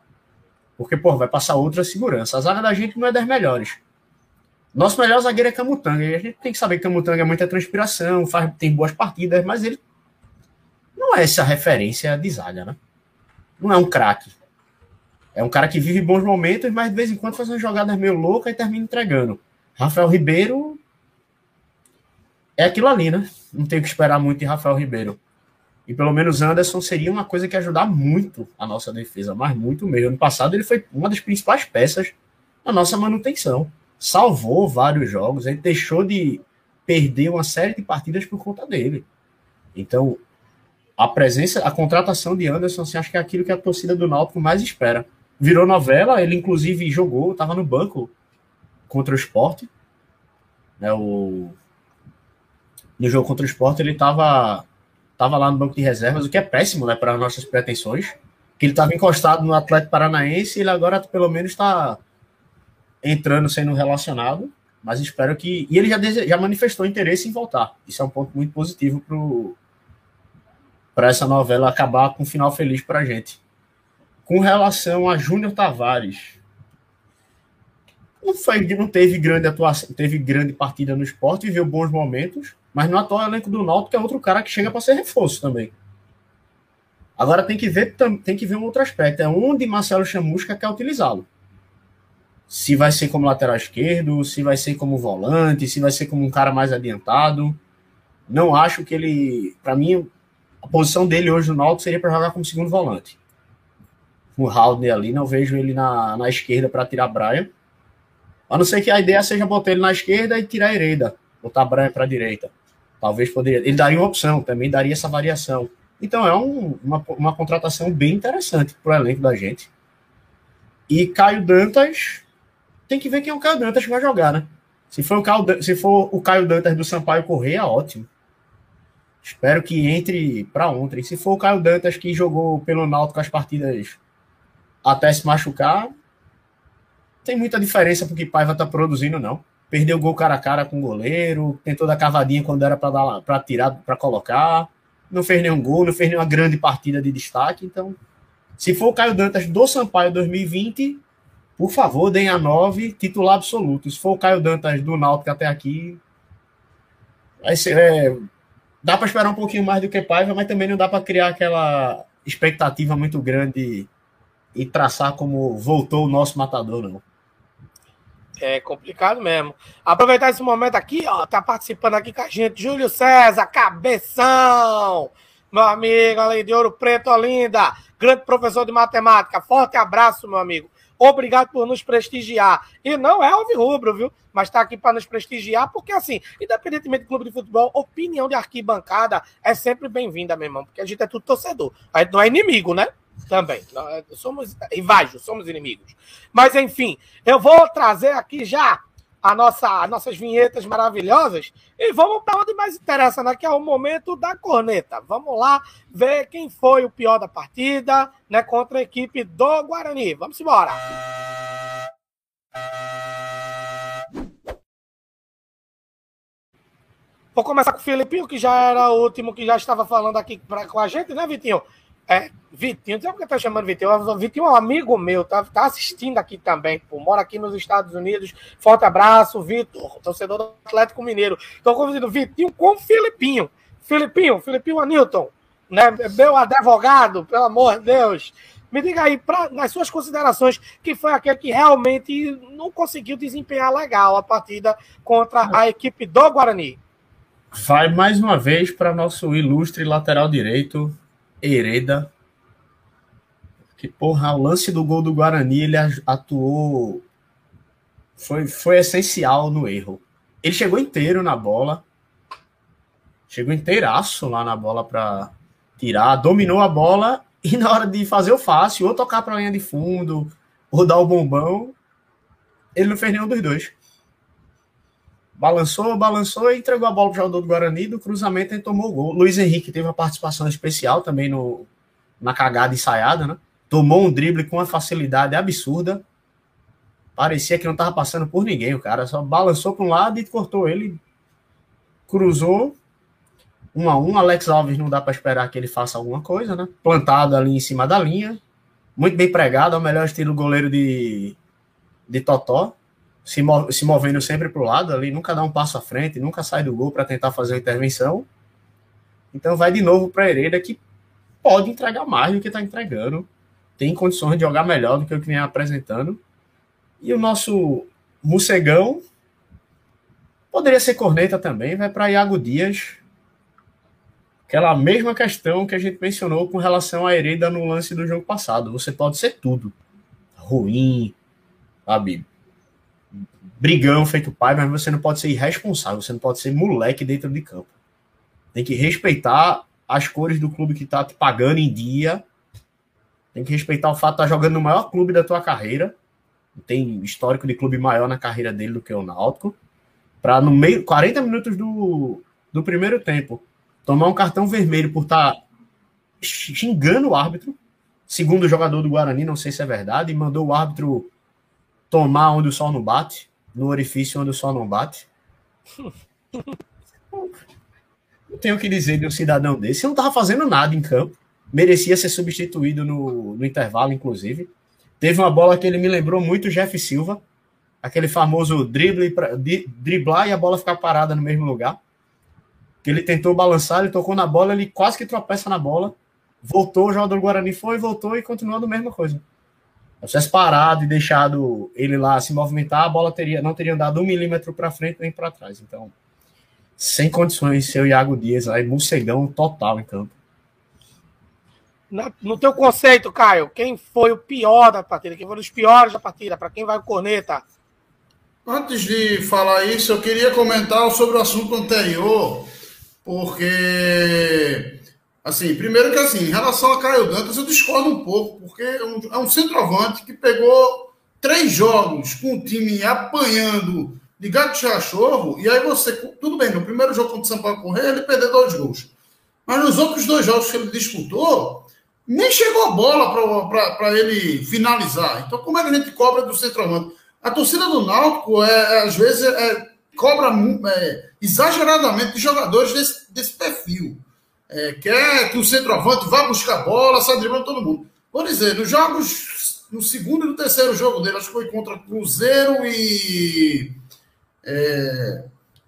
porque, pô, vai passar outra segurança. A zaga da gente não é das melhores. Nosso melhor zagueiro é Camutanga. A gente tem que saber que Camutanga é muita transpiração, faz, tem boas partidas, mas ele não é essa referência de zaga, né? Não é um craque. É um cara que vive bons momentos, mas de vez em quando faz umas jogadas meio loucas e termina entregando. Rafael Ribeiro é aquilo ali, né? Não tem que esperar muito de Rafael Ribeiro. E pelo menos Anderson seria uma coisa que ajudar muito a nossa defesa, mas muito mesmo. Ano passado ele foi uma das principais peças na nossa manutenção. Salvou vários jogos, ele deixou de perder uma série de partidas por conta dele. Então, a presença, a contratação de Anderson, assim, acho que é aquilo que a torcida do Náutico mais espera. Virou novela, ele inclusive jogou, estava no banco contra o esporte. Né, o... No jogo contra o esporte, ele estava estava lá no banco de reservas, o que é péssimo né, para nossas pretensões. Que ele estava encostado no Atlético Paranaense e ele agora pelo menos está entrando, sendo relacionado, mas espero que. E ele já, já manifestou interesse em voltar. Isso é um ponto muito positivo para essa novela acabar com um final feliz para a gente. Com relação a Júnior Tavares, não, foi, não teve grande atuação, teve grande partida no esporte, viveu bons momentos, mas no atual elenco do Náutico é outro cara que chega para ser reforço também. Agora tem que ver tem que ver um outro aspecto, é onde Marcelo Chamusca quer utilizá-lo. Se vai ser como lateral esquerdo, se vai ser como volante, se vai ser como um cara mais adiantado. Não acho que ele, para mim, a posição dele hoje no Náutico seria para jogar como segundo volante. O Haldner ali, não vejo ele na, na esquerda para tirar Brian. A não ser que a ideia seja botar ele na esquerda e tirar a Hereda, botar Brian para a direita. Talvez poderia. Ele daria uma opção, também daria essa variação. Então é um, uma, uma contratação bem interessante para o elenco da gente. E Caio Dantas, tem que ver quem é o Caio Dantas que vai jogar, né? Se for o Caio, se for o Caio Dantas do Sampaio Correia, ótimo. Espero que entre para ontem. Se for o Caio Dantas que jogou pelo Náutico as partidas até se machucar, tem muita diferença porque Paiva tá produzindo, não. Perdeu gol cara a cara com o goleiro, tentou dar cavadinha quando era para tirar, para colocar. Não fez nenhum gol, não fez nenhuma grande partida de destaque. Então, se for o Caio Dantas do Sampaio 2020, por favor, deem a 9, titular absoluto. Se for o Caio Dantas do Náutico até aqui, vai ser, é, dá para esperar um pouquinho mais do que Paiva, mas também não dá para criar aquela expectativa muito grande e traçar como voltou o nosso matador, não. É complicado mesmo. Aproveitar esse momento aqui, ó, tá participando aqui com a gente, Júlio César, cabeção! Meu amigo, além de Ouro Preto, Olinda, grande professor de matemática. Forte abraço, meu amigo. Obrigado por nos prestigiar. E não é Rubro, viu? Mas está aqui para nos prestigiar, porque assim, independentemente do clube de futebol, opinião de arquibancada é sempre bem-vinda, meu irmão, porque a gente é tudo torcedor. A gente não é inimigo, né? Também. Somos rivais, somos inimigos. Mas, enfim, eu vou trazer aqui já a nossa, as nossas vinhetas maravilhosas e vamos para onde mais interessa, né? Que é o momento da corneta. Vamos lá ver quem foi o pior da partida, né? Contra a equipe do Guarani. Vamos embora. Vou começar com o Filipinho, que já era o último que já estava falando aqui pra, com a gente, né, Vitinho? É, Vitinho, não sei porque tá chamando Vitinho. Vitinho é um amigo meu, tá, tá assistindo aqui também, pô, mora aqui nos Estados Unidos. Forte abraço, Vitor, torcedor do Atlético Mineiro. Estou convidando Vitinho com o Filipinho. Filipinho, Filipinho Anilton, né? Meu advogado, pelo amor de Deus. Me diga aí, pra, nas suas considerações, que foi aquele que realmente não conseguiu desempenhar legal a partida contra a equipe do Guarani. Vai mais uma vez para nosso ilustre lateral direito, Hereda. Que, porra, o lance do gol do Guarani, ele atuou. Foi, foi essencial no erro. Ele chegou inteiro na bola. Chegou inteiraço lá na bola para tirar. Dominou a bola e na hora de fazer o fácil, ou tocar para linha de fundo, ou dar o bombão, ele não fez nenhum dos dois. Balançou, balançou e entregou a bola para o jogador do Guarani. Do cruzamento ele tomou o gol. Luiz Henrique teve uma participação especial também no, na cagada ensaiada, né? Tomou um drible com uma facilidade absurda. Parecia que não estava passando por ninguém. O cara só balançou para um lado e cortou ele. Cruzou. Um a um. Alex Alves não dá para esperar que ele faça alguma coisa, né? Plantado ali em cima da linha. Muito bem pregado. É o melhor estilo goleiro de, de Totó se, move, se movendo sempre para o lado ali, nunca dá um passo à frente, nunca sai do gol para tentar fazer uma intervenção. Então vai de novo para Hereda, que pode entregar mais do que está entregando, tem condições de jogar melhor do que o que vem apresentando. E o nosso Mucegão poderia ser corneta também, vai para Iago Dias. Aquela mesma questão que a gente mencionou com relação à Hereda no lance do jogo passado. Você pode ser tudo. Ruim, sabe? Brigão feito pai, mas você não pode ser irresponsável, você não pode ser moleque dentro de campo. Tem que respeitar as cores do clube que está te pagando em dia. Tem que respeitar o fato de estar tá jogando no maior clube da tua carreira. Tem histórico de clube maior na carreira dele do que o Náutico. Para no meio 40 minutos do, do primeiro tempo tomar um cartão vermelho por estar tá xingando o árbitro, segundo o jogador do Guarani, não sei se é verdade, e mandou o árbitro tomar onde o sol não bate, no orifício onde o sol não bate. Não tenho o que dizer de um cidadão desse. Ele não estava fazendo nada em campo. Merecia ser substituído no, no intervalo, inclusive. Teve uma bola que ele me lembrou muito o Jeff Silva. Aquele famoso drible pra, di, driblar e a bola ficar parada no mesmo lugar. Que ele tentou balançar, ele tocou na bola, ele quase que tropeça na bola. Voltou, o jogador do Guarani foi, voltou e continuou a mesma coisa. Se tivesse parado e deixado ele lá se movimentar, a bola teria, não teria andado um milímetro para frente nem para trás. Então, sem condições, seu Iago Dias aí, morcegão total em campo. Na, no teu conceito, Caio, quem foi o pior da partida? Quem foi os piores da partida? Para quem vai o corneta? Antes de falar isso, eu queria comentar sobre o assunto anterior, porque, assim, primeiro que assim, em relação a Caio Dantas, eu discordo um pouco, porque é um, é um centroavante que pegou três jogos com o time apanhando de gato de cachorro, e aí você. Tudo bem, no primeiro jogo contra o Sampaio Correia, ele perdeu dois gols. Mas nos outros dois jogos que ele disputou, nem chegou a bola para ele finalizar. Então, como é que a gente cobra do centroavante? A torcida do Náutico, é, é às vezes, é, cobra é, exageradamente de jogadores desse, desse perfil. É, quer que o centroavante vá buscar bola, sai driblando todo mundo. Vou dizer, nos jogos, no segundo e no terceiro jogo dele, acho que foi contra Cruzeiro e é,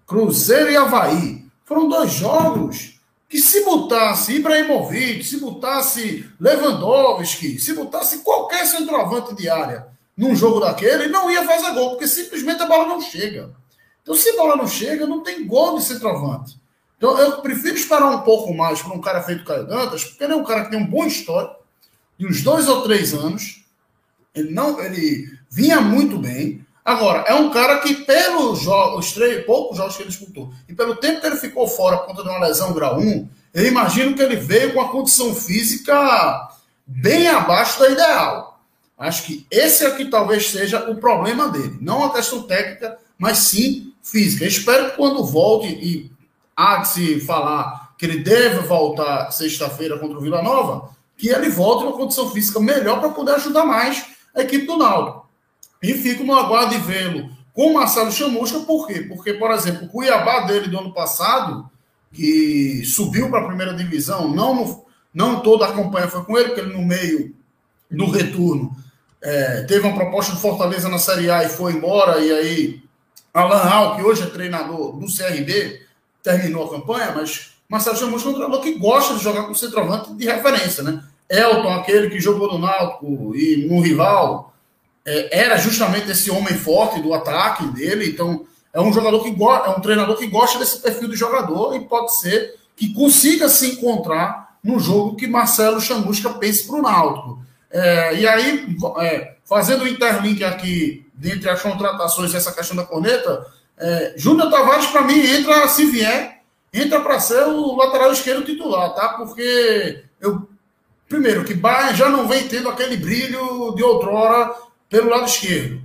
Cruzeiro e Havaí. Foram dois jogos que se botasse Ibrahimovic, se botasse Lewandowski, se botasse qualquer centroavante de área num jogo daquele, não ia fazer gol, porque simplesmente a bola não chega. Então, se a bola não chega, não tem gol de centroavante. Então, eu prefiro esperar um pouco mais para um cara feito Caio Dantas, porque ele é um cara que tem um bom histórico, de uns dois ou três anos. Ele não, ele vinha muito bem. Agora, é um cara que, pelos jogos, três, poucos jogos que ele disputou, e pelo tempo que ele ficou fora por conta de uma lesão grau 1, eu imagino que ele veio com a condição física bem abaixo da ideal. Acho que esse aqui talvez seja o problema dele. Não a questão técnica, mas sim física. Eu espero que quando volte e há que se falar que ele deve voltar sexta-feira contra o Vila Nova, que ele volte uma condição física melhor para poder ajudar mais a equipe do Naldo. E fico no aguardo de vê-lo com o Marcelo Chamusca, por quê? Porque, por exemplo, o Cuiabá dele do ano passado, que subiu para a primeira divisão, não, no, não toda a campanha foi com ele, porque ele no meio do retorno é, teve uma proposta de Fortaleza na Série A e foi embora, e aí Alan Al, que hoje é treinador do CRB, terminou a campanha, mas Marcelo Chamusca é um treinador que gosta de jogar com centroavante de referência, né? Elton, aquele que jogou no Náutico e no rival, é, era justamente esse homem forte do ataque dele. Então, é um jogador que é um treinador que gosta desse perfil de jogador e pode ser que consiga se encontrar no jogo que Marcelo Chamusca pense para o Náutico. É, e aí, é, fazendo o interlink aqui dentre as contratações e essa questão da corneta, é, Júnior Tavares, para mim, entra, se vier, entra para ser o lateral esquerdo titular, tá? Porque eu, primeiro, que Bayern já não vem tendo aquele brilho de outrora pelo lado esquerdo.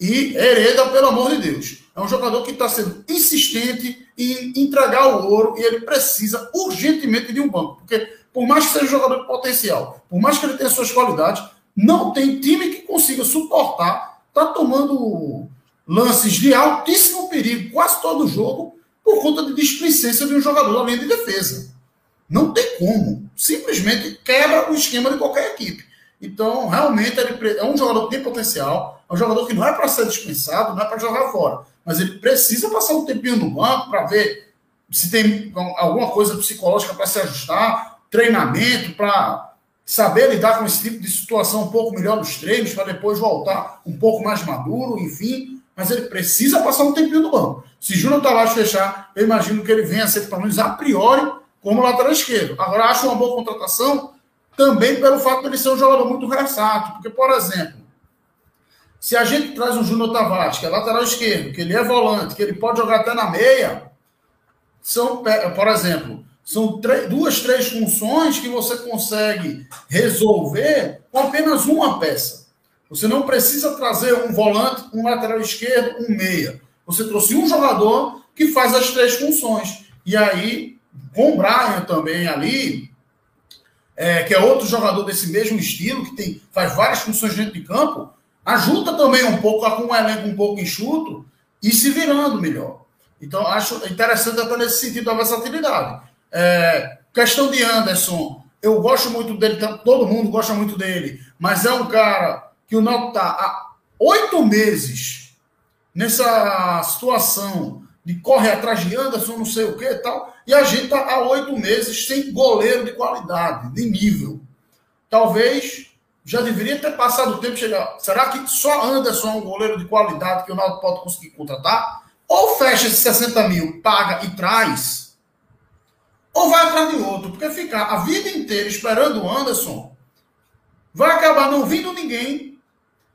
E Hereda, pelo amor de Deus, é um jogador que está sendo insistente em entregar o ouro e ele precisa urgentemente de um banco. Porque, por mais que seja um jogador de potencial, por mais que ele tenha suas qualidades, não tem time que consiga suportar, tá tomando lances de altíssimo perigo quase todo jogo por conta de displicência de um jogador da linha de defesa. Não tem como. Simplesmente quebra o esquema de qualquer equipe. Então, realmente, é um jogador que tem potencial, é um jogador que não é para ser dispensado, não é para jogar fora, mas ele precisa passar um tempinho no banco para ver se tem alguma coisa psicológica para se ajustar, treinamento para saber lidar com esse tipo de situação um pouco melhor nos treinos, para depois voltar um pouco mais maduro, enfim. Mas ele precisa passar um tempinho no banco. Se Júnior Tavares fechar, eu imagino que ele venha a ser, pelo menos a priori, como lateral esquerdo. Agora, acho uma boa contratação também pelo fato de ele ser um jogador muito versátil. Porque, por exemplo, se a gente traz um Júnior Tavares, que é lateral esquerdo, que ele é volante, que ele pode jogar até na meia, são, por exemplo, são duas, três funções que você consegue resolver com apenas uma peça. Você não precisa trazer um volante, um lateral esquerdo, um meia. Você trouxe um jogador que faz as três funções. E aí, com o Brian também ali, é, que é outro jogador desse mesmo estilo, que tem, faz várias funções dentro de campo, ajuda também um pouco, com um elenco um pouco enxuto, e se virando melhor. Então, acho interessante até nesse sentido da versatilidade. É, questão de Anderson, eu gosto muito dele, todo mundo gosta muito dele, mas é um cara que o Náutico está há oito meses nessa situação de correr atrás de Anderson, não sei o que e tal, e a gente está há oito meses sem goleiro de qualidade, de nível. Talvez já deveria ter passado o tempo chegar. Será que só Anderson é um goleiro de qualidade que o Náutico pode conseguir contratar? Ou fecha esses 60 mil, paga e traz, ou vai atrás de outro, porque ficar a vida inteira esperando o Anderson vai acabar não vindo ninguém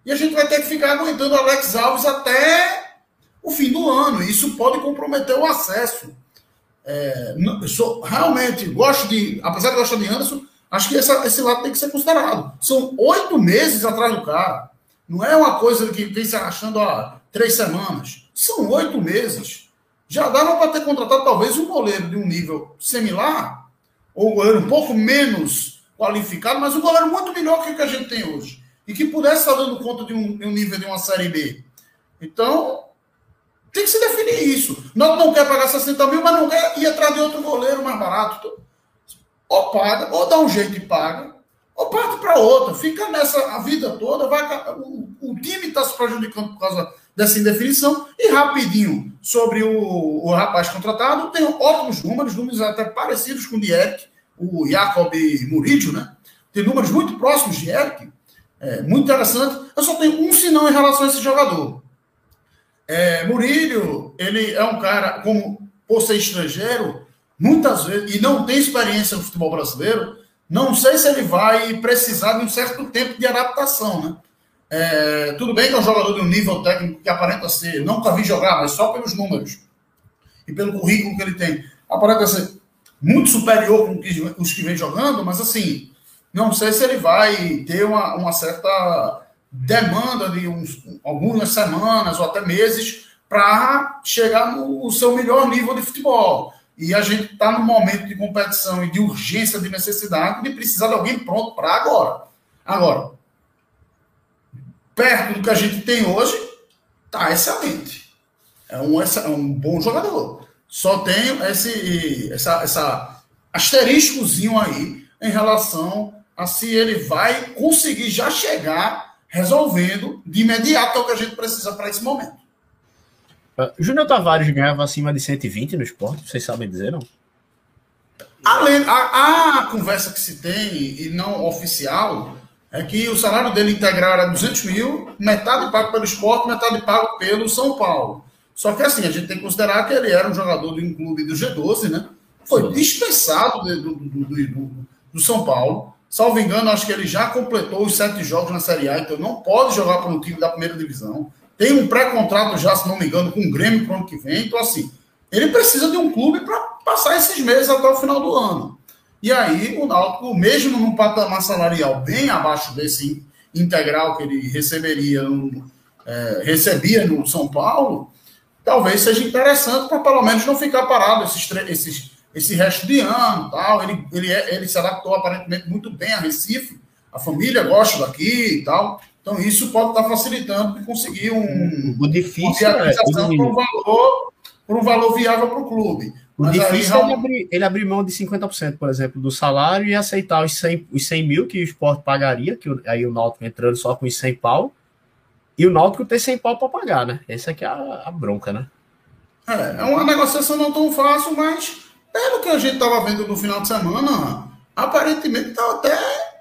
e a gente vai ter que ficar aguentando Alex Alves até o fim do ano. Isso pode comprometer o acesso. É, eu sou, realmente gosto de, apesar de gostar de Anderson, acho que essa, esse lado tem que ser considerado. São oito meses atrás do cara. Não é uma coisa que vem se arrastando há três semanas. São oito meses. Já dava para ter contratado talvez um goleiro de um nível similar, ou um goleiro um pouco menos qualificado, mas um goleiro muito melhor que o que a gente tem hoje. E que pudesse estar dando conta de um, de um nível de uma Série B. Então, tem que se definir isso. Não, não quer pagar 60 mil, mas não quer ir atrás de outro goleiro mais barato. Ou paga, ou dá um jeito e paga, ou parte para outra. Fica nessa a vida toda, vai, o, o time está se prejudicando por causa dessa indefinição. E rapidinho, sobre o, o rapaz contratado, tem ótimos números, números até parecidos com o de Eric, o Jacob Murídio, né? Tem números muito próximos de Eric, é, muito interessante. Eu só tenho um sinal em relação a esse jogador. É, Murídio, ele é um cara, como por ser estrangeiro, muitas vezes, e não tem experiência no futebol brasileiro, não sei se ele vai precisar de um certo tempo de adaptação, né? É, tudo bem que é um jogador de um nível técnico que aparenta ser, nunca vi jogar, mas só pelos números e pelo currículo que ele tem, aparenta ser muito superior com os que vem jogando, mas assim, não sei se ele vai ter uma, uma certa demanda de uns, algumas semanas ou até meses para chegar no seu melhor nível de futebol. E a gente está num momento de competição e de urgência, de necessidade, de precisar de alguém pronto para agora. Agora, perto do que a gente tem hoje, tá excelente. É um, é um bom jogador. Só tem esse essa, essa asteriscozinho aí em relação a se ele vai conseguir já chegar resolvendo de imediato é o que a gente precisa para esse momento. Uh, Júnior Tavares ganhava acima de 120 no esporte, vocês sabem dizer, não? Além, a, a conversa que se tem, e não oficial, é que o salário dele integral era 200 mil, metade pago pelo esporte, metade pago pelo São Paulo. Só que assim, a gente tem que considerar que ele era um jogador de um clube do G12, né? Foi dispensado do, do, do, do, São Paulo. Salvo engano, acho que ele já completou os sete jogos na Série A, então não pode jogar para um time da primeira divisão. Tem um pré-contrato já, se não me engano, com o Grêmio para o ano que vem. Então, assim, ele precisa de um clube para passar esses meses até o final do ano. E aí o Náutico, mesmo num patamar salarial bem abaixo desse integral que ele receberia, no, é, recebia no São Paulo, talvez seja interessante para pelo menos não ficar parado esses, esses, esse resto de ano. Tal. Ele, ele, é, ele se adaptou aparentemente muito bem a Recife, a família gosta daqui e tal. Então isso pode estar facilitando de conseguir um, o difícil uma é, por um valor, por um valor viável para o clube. O Mas difícil aí, é ele abrir, ele abrir mão de 50%, por exemplo, do salário e aceitar os 100, os 100 mil que o esporte pagaria, que aí o Náutico entrando só com os 100 pau, e o Náutico ter 100 pau para pagar, né? Essa aqui é a, a, bronca, né? É, é uma negociação não tão fácil, mas pelo que a gente estava vendo no final de semana, aparentemente está até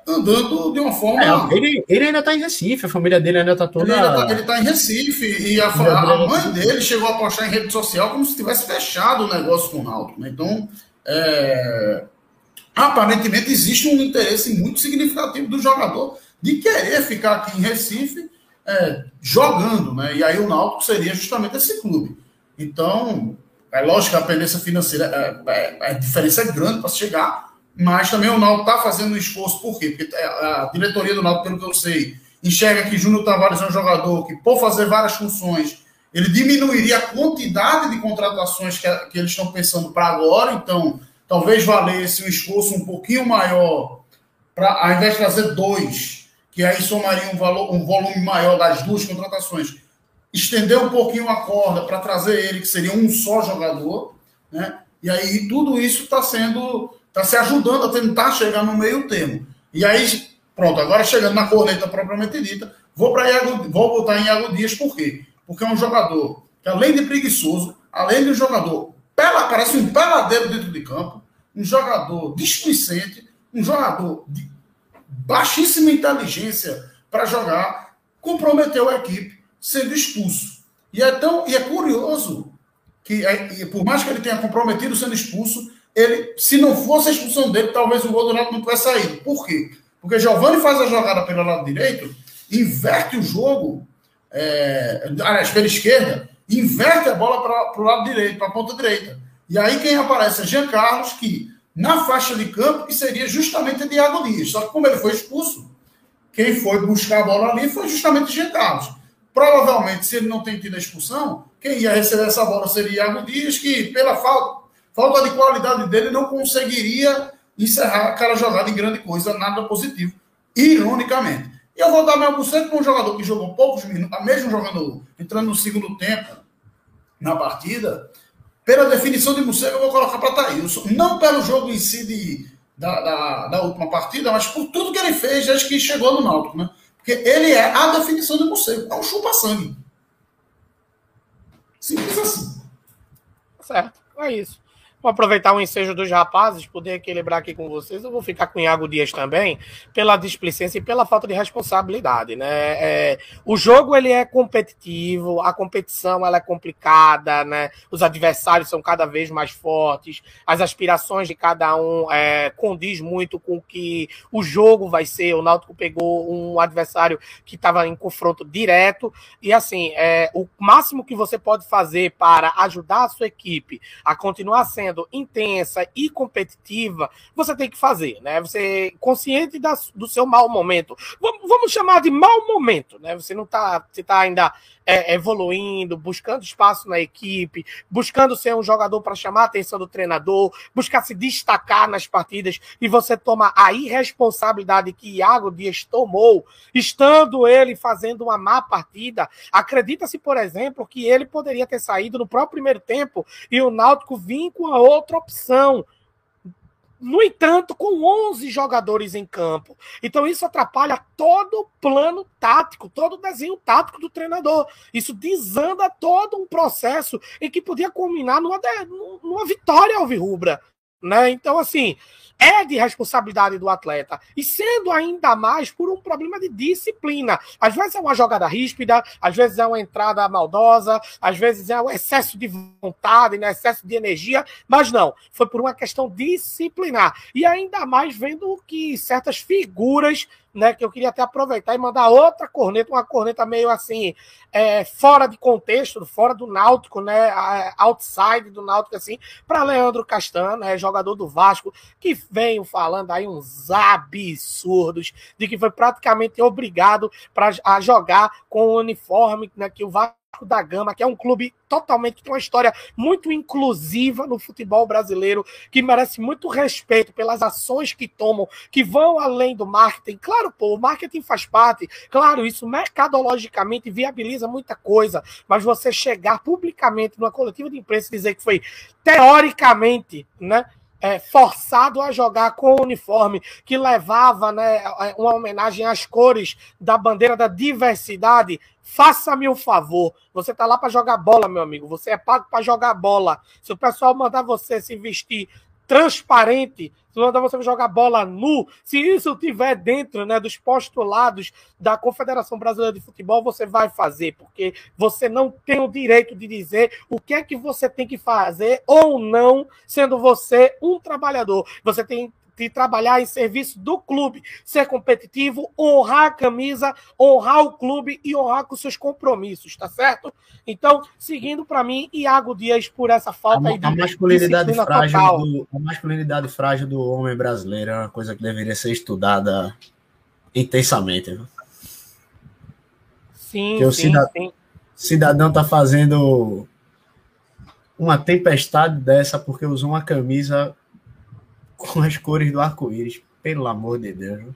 andando de uma forma. É, ele, ele ainda está em Recife, a família dele ainda está toda. Ele está tá em Recife e a, a, mãe dele chegou a postar em rede social como se tivesse fechado o negócio com o Náutico. Né? Então, é... aparentemente existe um interesse muito significativo do jogador de querer ficar aqui em Recife é, jogando, né? E aí o Náutico seria justamente esse clube. Então, é lógico que a pendência financeira, é, é, a diferença é grande para chegar mas também o Náutico está fazendo um esforço, por quê? Porque a diretoria do Náutico, pelo que eu sei, enxerga que Júnior Tavares é um jogador que, por fazer várias funções, ele diminuiria a quantidade de contratações que, que eles estão pensando para agora, então talvez valesse um esforço um pouquinho maior, para ao invés de trazer dois, que aí somaria um, valor, um volume maior das duas contratações, estender um pouquinho a corda para trazer ele, que seria um só jogador, né? E aí tudo isso está sendo, está se ajudando a tentar chegar no meio termo. E aí, pronto, agora chegando na corneta propriamente dita, vou para vou botar em Iago Dias, por quê? Porque é um jogador que, além de preguiçoso, além de um jogador, pela, parece um peladeiro dentro de campo, um jogador displicente, um jogador de baixíssima inteligência para jogar, comprometeu a equipe sendo expulso. E é, tão, e é curioso que, é, por mais que ele tenha comprometido sendo expulso, ele, se não fosse a expulsão dele, talvez o gol do Náutico não tivesse saído. Por quê? Porque Giovanni faz a jogada pelo lado direito, inverte o jogo, é, aliás, pela esquerda, inverte a bola para o lado direito, para a ponta direita. E aí quem aparece é Jean Carlos, que na faixa de campo, que seria justamente Diago Dias. Só que como ele foi expulso, quem foi buscar a bola ali foi justamente Jean Carlos. Provavelmente, se ele não tem tido a expulsão, quem ia receber essa bola seria Iago Dias, que pela falta, falta de qualidade dele não conseguiria encerrar aquela jogada em grande coisa, nada positivo, ironicamente. E eu vou dar meu bucete para um jogador que jogou poucos minutos, mesmo jogando, entrando no segundo tempo na partida, pela definição de Mucego, eu vou colocar para Thaís. Não pelo jogo em si de, da, da, da, última partida, mas por tudo que ele fez desde que chegou no Náutico, né? Porque ele é a definição de Mucego. É um chupa-sangue. Simples assim. Certo. É isso. Vou aproveitar o ensejo dos rapazes, poder equilibrar aqui com vocês. Eu vou ficar com o Iago Dias também, pela displicência e pela falta de responsabilidade. Né? É, o jogo ele é competitivo, a competição ela é complicada, né? os adversários são cada vez mais fortes, as aspirações de cada um é, condiz muito com o que o jogo vai ser. O Náutico pegou um adversário que estava em confronto direto, e assim, é, o máximo que você pode fazer para ajudar a sua equipe a continuar sendo sendo intensa e competitiva, você tem que fazer, né? Você consciente da, do seu mau momento. Vamos, chamar de mau momento, né? Você não tá, você tá ainda é, evoluindo, buscando espaço na equipe, buscando ser um jogador para chamar a atenção do treinador, buscar se destacar nas partidas e você toma a irresponsabilidade que Iago Dias tomou, estando ele fazendo uma má partida. Acredita-se, por exemplo, que ele poderia ter saído no próprio primeiro tempo e o Náutico vir com a outra opção. No entanto, com 11 jogadores em campo. Então, isso atrapalha todo o plano tático, todo o desenho tático do treinador. Isso desanda todo um processo em que podia culminar numa, numa vitória alvirrubra. Né? Então, assim, é de responsabilidade do atleta. E sendo ainda mais por um problema de disciplina. Às vezes é uma jogada ríspida, às vezes é uma entrada maldosa, às vezes é um excesso de vontade, né, excesso de energia, mas não. Foi por uma questão disciplinar. E ainda mais vendo que certas figuras né? Que eu queria até aproveitar e mandar outra corneta, uma corneta meio assim, é, fora de contexto, fora do Náutico, né? Outside do Náutico, assim, para Leandro Castan, né? Jogador do Vasco, que veio falando aí uns absurdos de que foi praticamente obrigado para a jogar com o uniforme né, que o Vasco da Gama, que é um clube totalmente que tem uma história muito inclusiva no futebol brasileiro, que merece muito respeito pelas ações que tomam, que vão além do marketing. Claro, pô, o marketing faz parte, claro, isso mercadologicamente viabiliza muita coisa, mas você chegar publicamente numa coletiva de imprensa e dizer que foi teoricamente, né? É, forçado a jogar com o uniforme que levava né, é, uma homenagem às cores da bandeira da diversidade. Faça-me um favor. Você tá lá para jogar bola, meu amigo. Você é pago para jogar bola. Se o pessoal mandar você se vestir transparente, se mandar você jogar bola nu, se isso tiver dentro né, dos postulados da Confederação Brasileira de Futebol, você vai fazer, porque você não tem o direito de dizer o que é que você tem que fazer ou não, sendo você um trabalhador. Você tem de trabalhar em serviço do clube, ser competitivo, honrar a camisa, honrar o clube e honrar com seus compromissos, tá certo? Então, seguindo para mim, Iago Dias por essa falta a, de a masculinidade frágil do, A masculinidade frágil do homem brasileiro é uma coisa que deveria ser estudada intensamente. Sim, sim, o cidadão, sim. cidadão tá fazendo uma tempestade dessa porque usou uma camisa com as cores do arco-íris, pelo amor de Deus.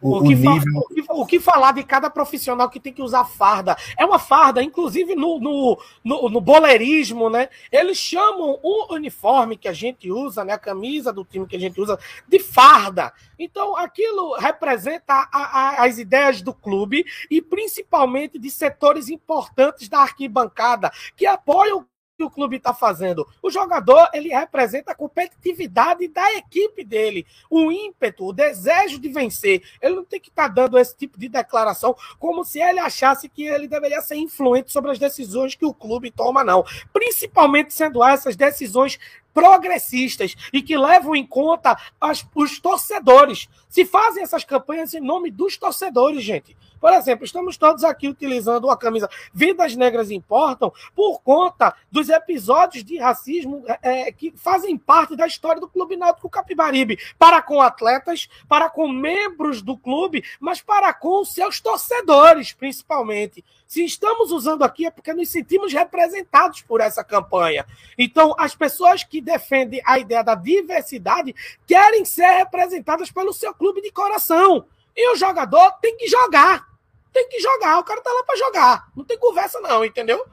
o, o, que nível... o, que, o, que falar de cada profissional que tem que usar farda? É uma farda, inclusive no, no, no, no boleirismo, né? Eles chamam o uniforme que a gente usa, né? A camisa do time que a gente usa, de farda. Então, aquilo representa a, a, as ideias do clube e principalmente de setores importantes da arquibancada que apoiam que o clube está fazendo. O jogador ele representa a competitividade da equipe dele, o ímpeto, o desejo de vencer. Ele não tem que estar tá dando esse tipo de declaração como se ele achasse que ele deveria ser influente sobre as decisões que o clube toma, não. Principalmente sendo essas decisões progressistas e que levam em conta as, os torcedores. Se fazem essas campanhas em nome dos torcedores, gente. Por exemplo, estamos todos aqui utilizando a camisa Vidas Negras Importam por conta dos episódios de racismo é, é, que fazem parte da história do Clube Náutico Capibaribe, para com atletas, para com membros do clube, mas para com seus torcedores, principalmente. Se estamos usando aqui é porque nos sentimos representados por essa campanha. Então, as pessoas que defendem a ideia da diversidade querem ser representadas pelo seu clube de coração. E o jogador tem que jogar. Tem que jogar. O cara tá lá para jogar. Não tem conversa, não, entendeu?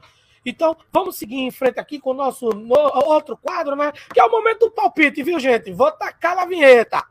Então, vamos seguir em frente aqui com o nosso no, outro quadro, né? Que é o momento do palpite, viu, gente? Vou tacar na vinheta.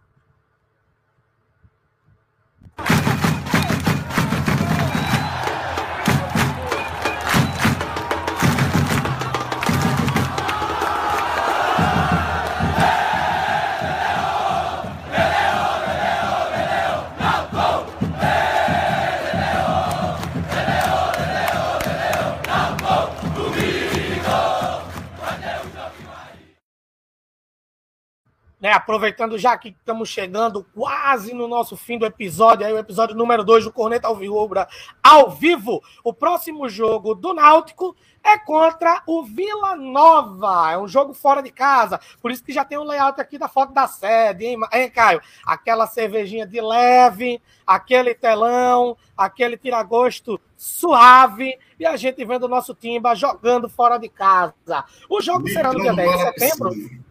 Né, aproveitando já que estamos chegando quase no nosso fim do episódio, aí o episódio número 2 do Corneta ao Vivo, ao vivo. O próximo jogo do Náutico é contra o Vila Nova. É um jogo fora de casa, por isso que já tem um layout aqui da foto da sede, hein, hein Caio? Aquela cervejinha de leve, aquele telão, aquele tiragosto suave e a gente vendo o nosso Timba jogando fora de casa. O jogo será no dia 10 de setembro.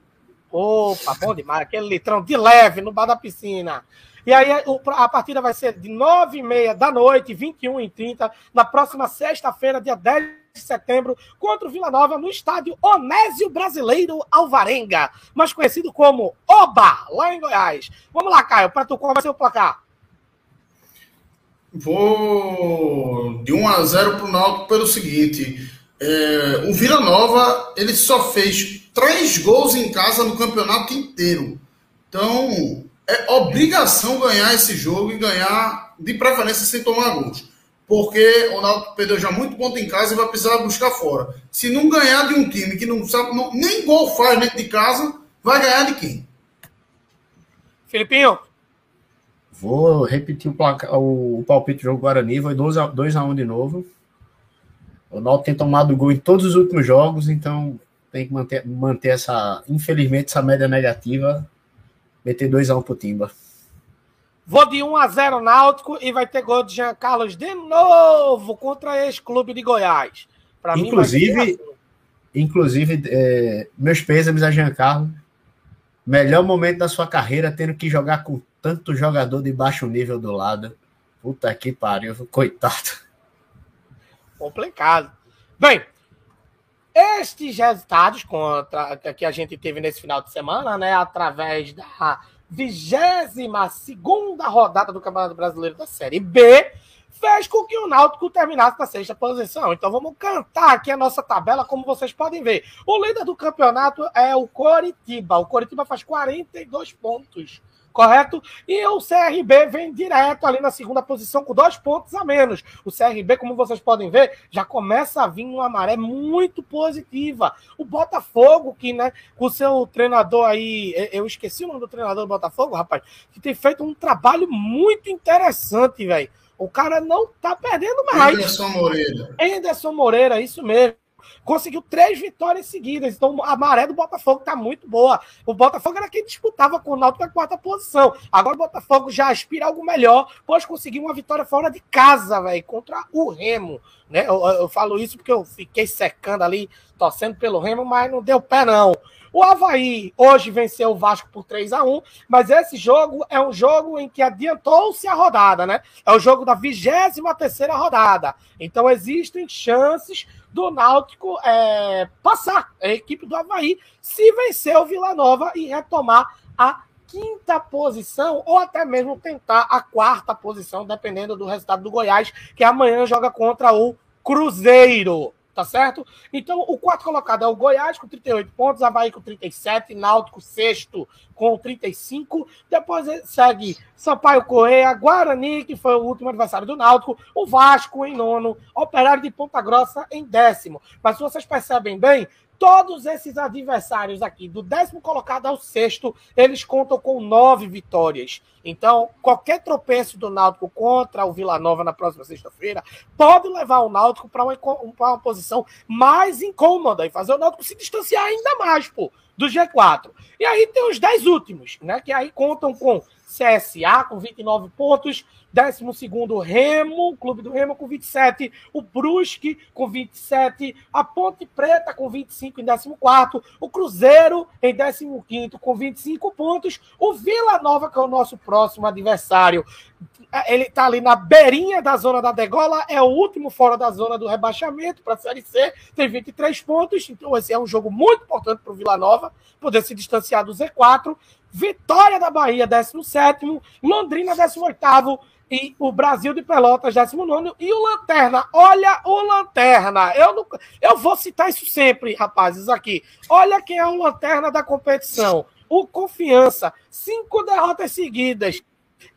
Opa, bom demais. Aquele litrão de leve no bar da piscina. E aí a partida vai ser de 9h30 da noite, 21h30, na próxima sexta-feira, dia 10 de setembro, contra o Vila Nova, no estádio Onésio Brasileiro Alvarenga, mais conhecido como Oba, lá em Goiás. Vamos lá, Caio, para tu, qual vai ser o placar? Vou de 1 a 0 para o Náutico pelo seguinte. É, o Vila Nova ele só fez três gols em casa no campeonato inteiro. Então, é obrigação ganhar esse jogo e ganhar, de preferência, sem tomar gols. Porque o Náutico perdeu já muito ponto em casa e vai precisar buscar fora. Se não ganhar de um time que não sabe, não, nem gol faz dentro de casa, vai ganhar de quem? Filipinho. Vou repetir o, placa, o, o palpite do jogo Guarani, foi 2x1 um de novo. O Náutico tem tomado gol em todos os últimos jogos, então tem que manter, manter essa, infelizmente, essa média negativa. Meter 2x1 um pro Timba. Vou de 1 a 0 Náutico e vai ter gol de Jean Carlos de novo contra esse clube de Goiás. Pra inclusive, mim assim. inclusive é, meus pêsames a Jean Carlos. Melhor momento da sua carreira tendo que jogar com tanto jogador de baixo nível do lado. Puta que pariu, coitado. Complicado. Bem, estes resultados contra que a gente teve nesse final de semana, né, através da 22 segunda rodada do Campeonato Brasileiro da Série B, fez com que o Náutico terminasse na sexta posição. Então vamos cantar aqui a nossa tabela, como vocês podem ver. O líder do campeonato é o Coritiba. O Coritiba faz 42 pontos correto? E o CRB vem direto ali na segunda posição com dois pontos a menos. O CRB, como vocês podem ver, já começa a vir uma maré muito positiva. O Botafogo, que, né, com o seu treinador aí, eu esqueci o nome do treinador do Botafogo, rapaz, que tem feito um trabalho muito interessante, velho. O cara não tá perdendo mais. Anderson Moreira. Anderson Moreira, isso mesmo. Conseguiu três vitórias seguidas. Então a maré do Botafogo está muito boa. O Botafogo era quem disputava com o Náutico na quarta posição. Agora o Botafogo já aspira algo melhor, pois conseguiu uma vitória fora de casa, velho, contra o Remo. Né? Eu, eu, falo isso porque eu fiquei secando ali, torcendo pelo Remo, mas não deu pé, não. O Havaí hoje venceu o Vasco por 3 a 1 mas esse jogo é um jogo em que adiantou-se a rodada, né? É o jogo da 23 rodada. Então existem chances do Náutico é, passar a equipe do Havaí se vencer o Vila Nova e retomar a quinta posição ou até mesmo tentar a quarta posição, dependendo do resultado do Goiás, que amanhã joga contra o Cruzeiro tá certo? Então, o quarto colocado é o Goiás com 38 pontos, Havaí com 37, Náutico sexto com 35. Depois segue Sampaio Correia, Guarani, que foi o último adversário do Náutico, o Vasco em nono, Operário de Ponta Grossa em décimo. Mas se vocês percebem bem, todos esses adversários aqui, do décimo colocado ao sexto, eles contam com nove vitórias. Então, qualquer tropeço do Náutico contra o Vila Nova na próxima sexta-feira pode levar o Náutico para uma, uma, posição mais incômoda e fazer o Náutico se distanciar ainda mais pô, do G4. E aí tem os dez últimos, né? Que aí contam com CSA com 29 pontos, 12 Remo, Clube do Remo com 27, o Brusque com 27, a Ponte Preta com 25 em 14, o Cruzeiro em 15 com 25 pontos, o Vila Nova, que é o nosso próximo adversário, ele está ali na beirinha da zona da degola, é o último fora da zona do rebaixamento para a Série C, tem 23 pontos, então esse é um jogo muito importante para o Vila Nova, poder se distanciar do Z4, Vitória da Bahia, 17, Londrina, 18 e o Brasil de Pelotas, 19 e o Lanterna. Olha o Lanterna. Eu, não, eu vou citar isso sempre, rapazes, aqui. Olha quem é o Lanterna da competição. O Confiança. Cinco derrotas seguidas.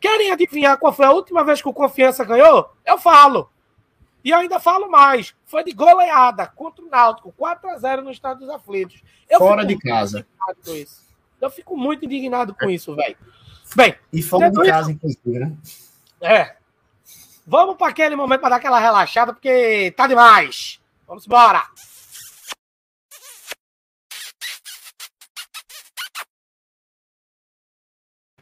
Querem adivinhar qual foi a última vez que o Confiança ganhou? Eu falo. E eu ainda falo mais. Foi de goleada contra o Náutico. 4 a 0 no Estado dos Aflitos. Eu Fora de casa. Eu fico muito indignado com isso, velho. Bem. E fora de casa, inclusive, né? É. Vamos para aquele momento para dar aquela relaxada, porque tá demais. Vamos embora.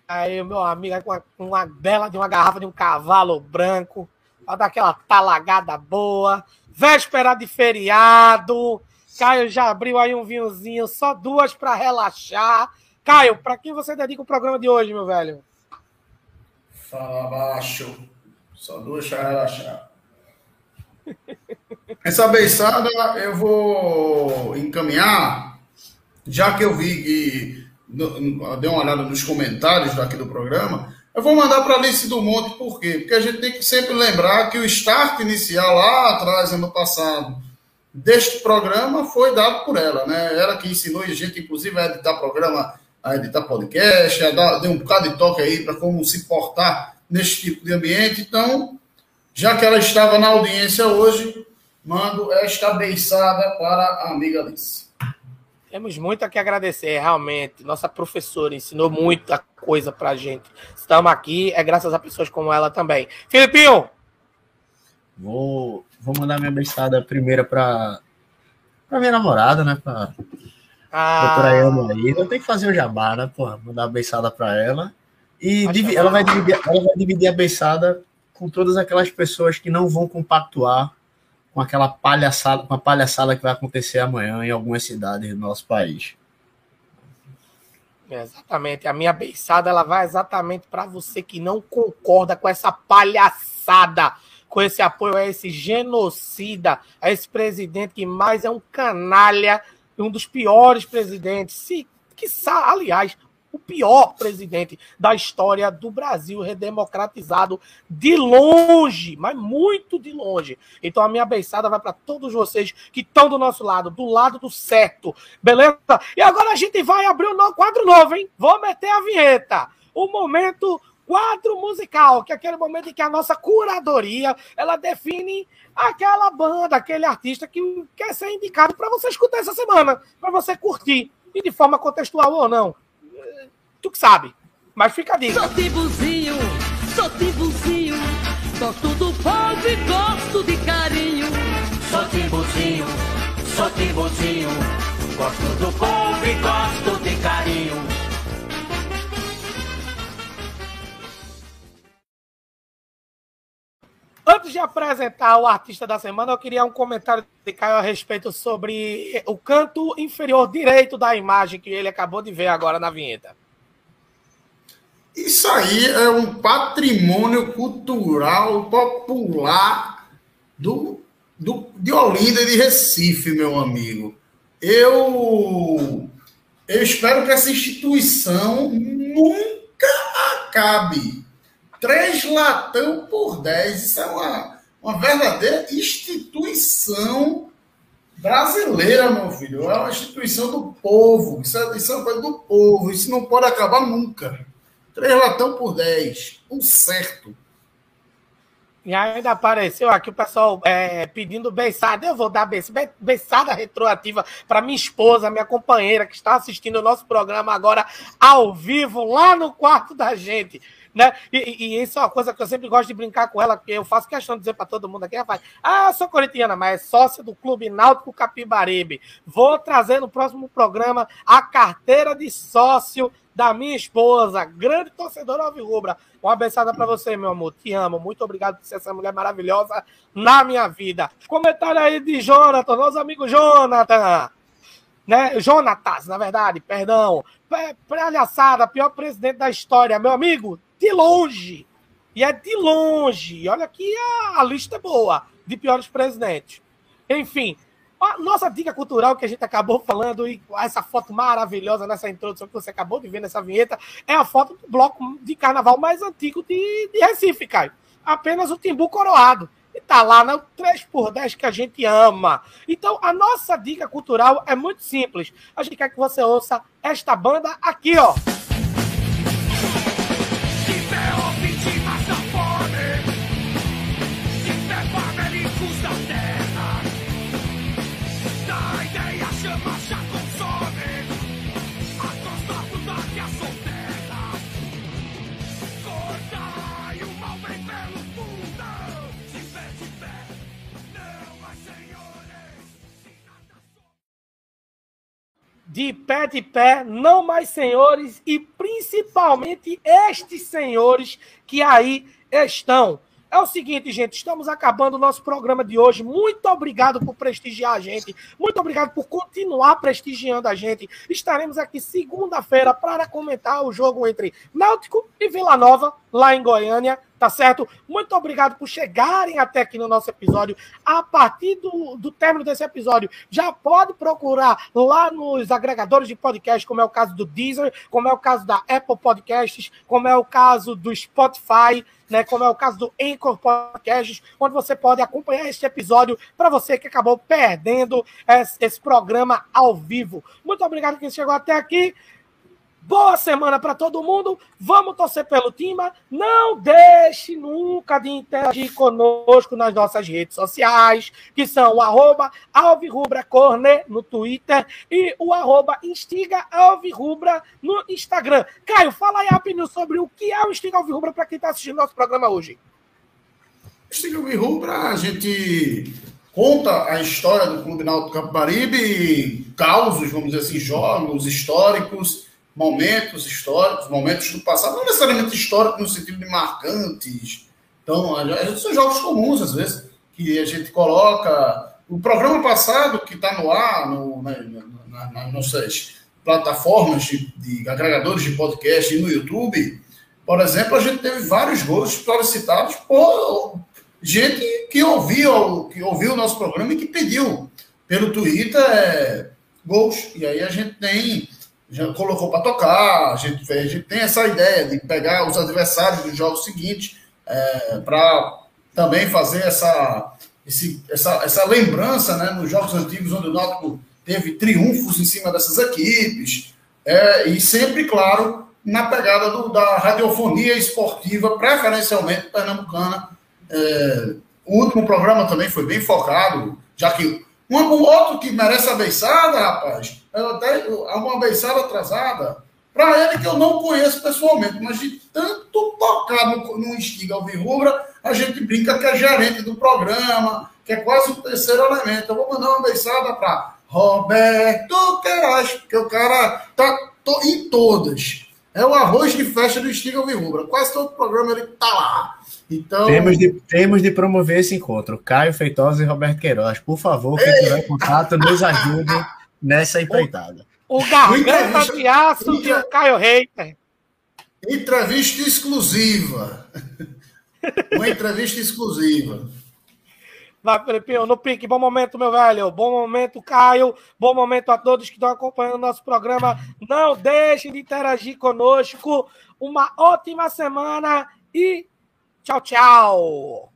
Aí, meu amigo, com uma, uma bela de uma garrafa de um cavalo branco, para dar aquela talagada boa. Véspera de feriado. Caio já abriu aí um vinhozinho, só duas para relaxar. Caio, para quem você dedica o programa de hoje, meu velho? Fala baixo. Só duas para relaxar. Essa beiçada eu vou encaminhar, já que eu vi que deu uma olhada nos comentários daqui do programa, eu vou mandar para a Alice do Monte, por quê? Porque a gente tem que sempre lembrar que o start inicial lá atrás, ano passado, deste programa foi dado por ela, né? Ela que ensinou a gente, inclusive, a editar programa a editar podcast, a dar, deu um bocado de toque aí para como se portar nesse tipo de ambiente. Então, já que ela estava na audiência hoje, mando esta beiçada para a amiga Alice. Temos muito a que agradecer, realmente. Nossa professora ensinou muita coisa para a gente. Estamos aqui, é graças a pessoas como ela também. Filipinho! Vou, vou mandar minha beiçada primeira para minha namorada, né? Pra ah. Doutora Ana aí. Eu tenho que fazer o jabá, né? Porra, mandar uma beiçada para ela. E ela vai, dividir, ela vai dividir a beiçada com todas aquelas pessoas que não vão compactuar com aquela palhaçada, com a palhaçada que vai acontecer amanhã em algumas cidades do nosso país. Exatamente. A minha beiçada ela vai exatamente para você que não concorda com essa palhaçada, com esse apoio a esse genocida, a esse presidente que mais é um canalha um dos piores presidentes, se, que, aliás, o pior presidente da história do Brasil redemocratizado de longe, mas muito de longe. Então a minha beiçada vai para todos vocês que estão do nosso lado, do lado do certo, beleza? E agora a gente vai abrir um quadro novo, hein? Vou meter a vinheta. O momento quadro musical, que é aquele momento em que a nossa curadoria ela define aquela banda, aquele artista que quer ser indicado para você escutar essa semana, para você curtir, e de forma contextual ou não. Tu que sabe. Mas fica a dica. Sou tibuzinho, sou tibuzinho, gosto do povo e gosto de carinho. Sou tibuzinho sou timbuzinho. Gosto do povo e gosto de carinho. Antes de apresentar o artista da semana, eu queria um comentário de Caio a respeito sobre o canto inferior direito da imagem que ele acabou de ver agora na vinheta. Isso aí é um patrimônio cultural popular do, do, de Olinda e de Recife, meu amigo. Eu, eu espero que essa instituição nunca acabe. Três latão por dez. Isso é uma, uma verdadeira instituição brasileira, meu filho. É uma instituição do povo. Isso é, isso é uma coisa do povo. Isso não pode acabar nunca. Três latão por dez. Um certo. E ainda apareceu aqui o pessoal é, pedindo beiçada. Eu vou dar beiçada retroativa para minha esposa, minha companheira, que está assistindo o nosso programa agora ao vivo, lá no quarto da gente. Né? E, e, isso é uma coisa que eu sempre gosto de brincar com ela, porque eu faço questão de dizer para todo mundo aqui, rapaz, ah, sou corintiana, mas é do Clube Náutico Capibaribe. Vou trazer no próximo programa a carteira de sócio da minha esposa, grande torcedora alvirrubra. Uma abençada para você, meu amor. Te amo. Muito obrigado por ser essa mulher maravilhosa na minha vida. Comentário aí de Jonathan, nosso amigo Jonathan. Né? Jonatas, na verdade, perdão. Palhaçada, pior presidente da história, meu amigo de longe. E é de longe. Olha que a, a lista é boa de piores presidentes. Enfim, a nossa dica cultural que a gente acabou falando e essa foto maravilhosa nessa introdução que você acabou de ver nessa vinheta é a foto do bloco de carnaval mais antigo de, de Recife, Caio. Apenas o Timbu coroado. E tá lá no 3 por 10 que a gente ama. Então, a nossa dica cultural é muito simples. A gente quer que você ouça esta banda aqui, ó. De pé de pé, não mais senhores, e principalmente estes senhores que aí estão. É o seguinte, gente, estamos acabando o nosso programa de hoje. Muito obrigado por prestigiar a gente. Muito obrigado por continuar prestigiando a gente. Estaremos aqui segunda-feira para comentar o jogo entre Náutico e Vila Nova, lá em Goiânia tá certo? Muito obrigado por chegarem até aqui no nosso episódio. A partir do, do término desse episódio, já pode procurar lá nos agregadores de podcast, como é o caso do Deezer, como é o caso da Apple Podcasts, como é o caso do Spotify, né, como é o caso do Anchor Podcasts, onde você pode acompanhar este episódio para você que acabou perdendo esse, esse programa ao vivo. Muito obrigado quem chegou até aqui. Boa semana para todo mundo. Vamos torcer pelo time. Não deixe nunca de interagir conosco nas nossas redes sociais, que são o arroba alvirrubracorner no Twitter e o arroba instiga no Instagram. Caio, fala aí a opinião sobre o que é o Instiga Alvirrubra para quem está assistindo nosso programa hoje. Instiga Alvirrubra, a gente conta a história do Clube Náutico Capibaribe, causos, vamos dizer assim, jogos históricos, momentos históricos, momentos do passado, não necessariamente históricos no sentido de marcantes. Então, são jogos comuns, às vezes, que a gente coloca. O programa passado, que está no ar, no, na, na, nas nossas plataformas de, de, agregadores de podcast e no YouTube, por exemplo, a gente teve vários gols solicitados por gente que ouviu, que ouviu o nosso programa e que pediu pelo Twitter é, gols. E aí a gente tem já colocou para tocar, a gente, a gente tem essa ideia de pegar os adversários dos jogos seguintes é, para também fazer essa, esse, essa, essa lembrança né, nos jogos antigos, onde o Náutico teve triunfos em cima dessas equipes, é, e sempre, claro, na pegada do, da radiofonia esportiva, preferencialmente pernambucana. É, o último programa também foi bem focado, já que um, um outro que merece a beiçada, rapaz, até uma beiçada atrasada, Para ele que eu não conheço pessoalmente, mas de tanto tocar no, no Instiga Alvirrubra, a gente brinca que é gerente do programa, que é quase o terceiro elemento. Eu vou mandar uma beijada para Roberto Queiroz, porque o cara tá em todas. É o arroz de festa do Instiga Alvirrubra. Quase todo programa ele tá lá. Então... Temos, de, temos de promover esse encontro. Caio Feitosa e Roberto Queiroz. Por favor, quem tiver contato, nos ajude nessa empreitada. O garganta de aço e o Caio Reiter. Entrevista exclusiva. Uma entrevista exclusiva. Vai, Felipinho, no pique. Bom momento, meu velho. Bom momento, Caio. Bom momento a todos que estão acompanhando o nosso programa. Não deixem de interagir conosco. Uma ótima semana e tchau, tchau.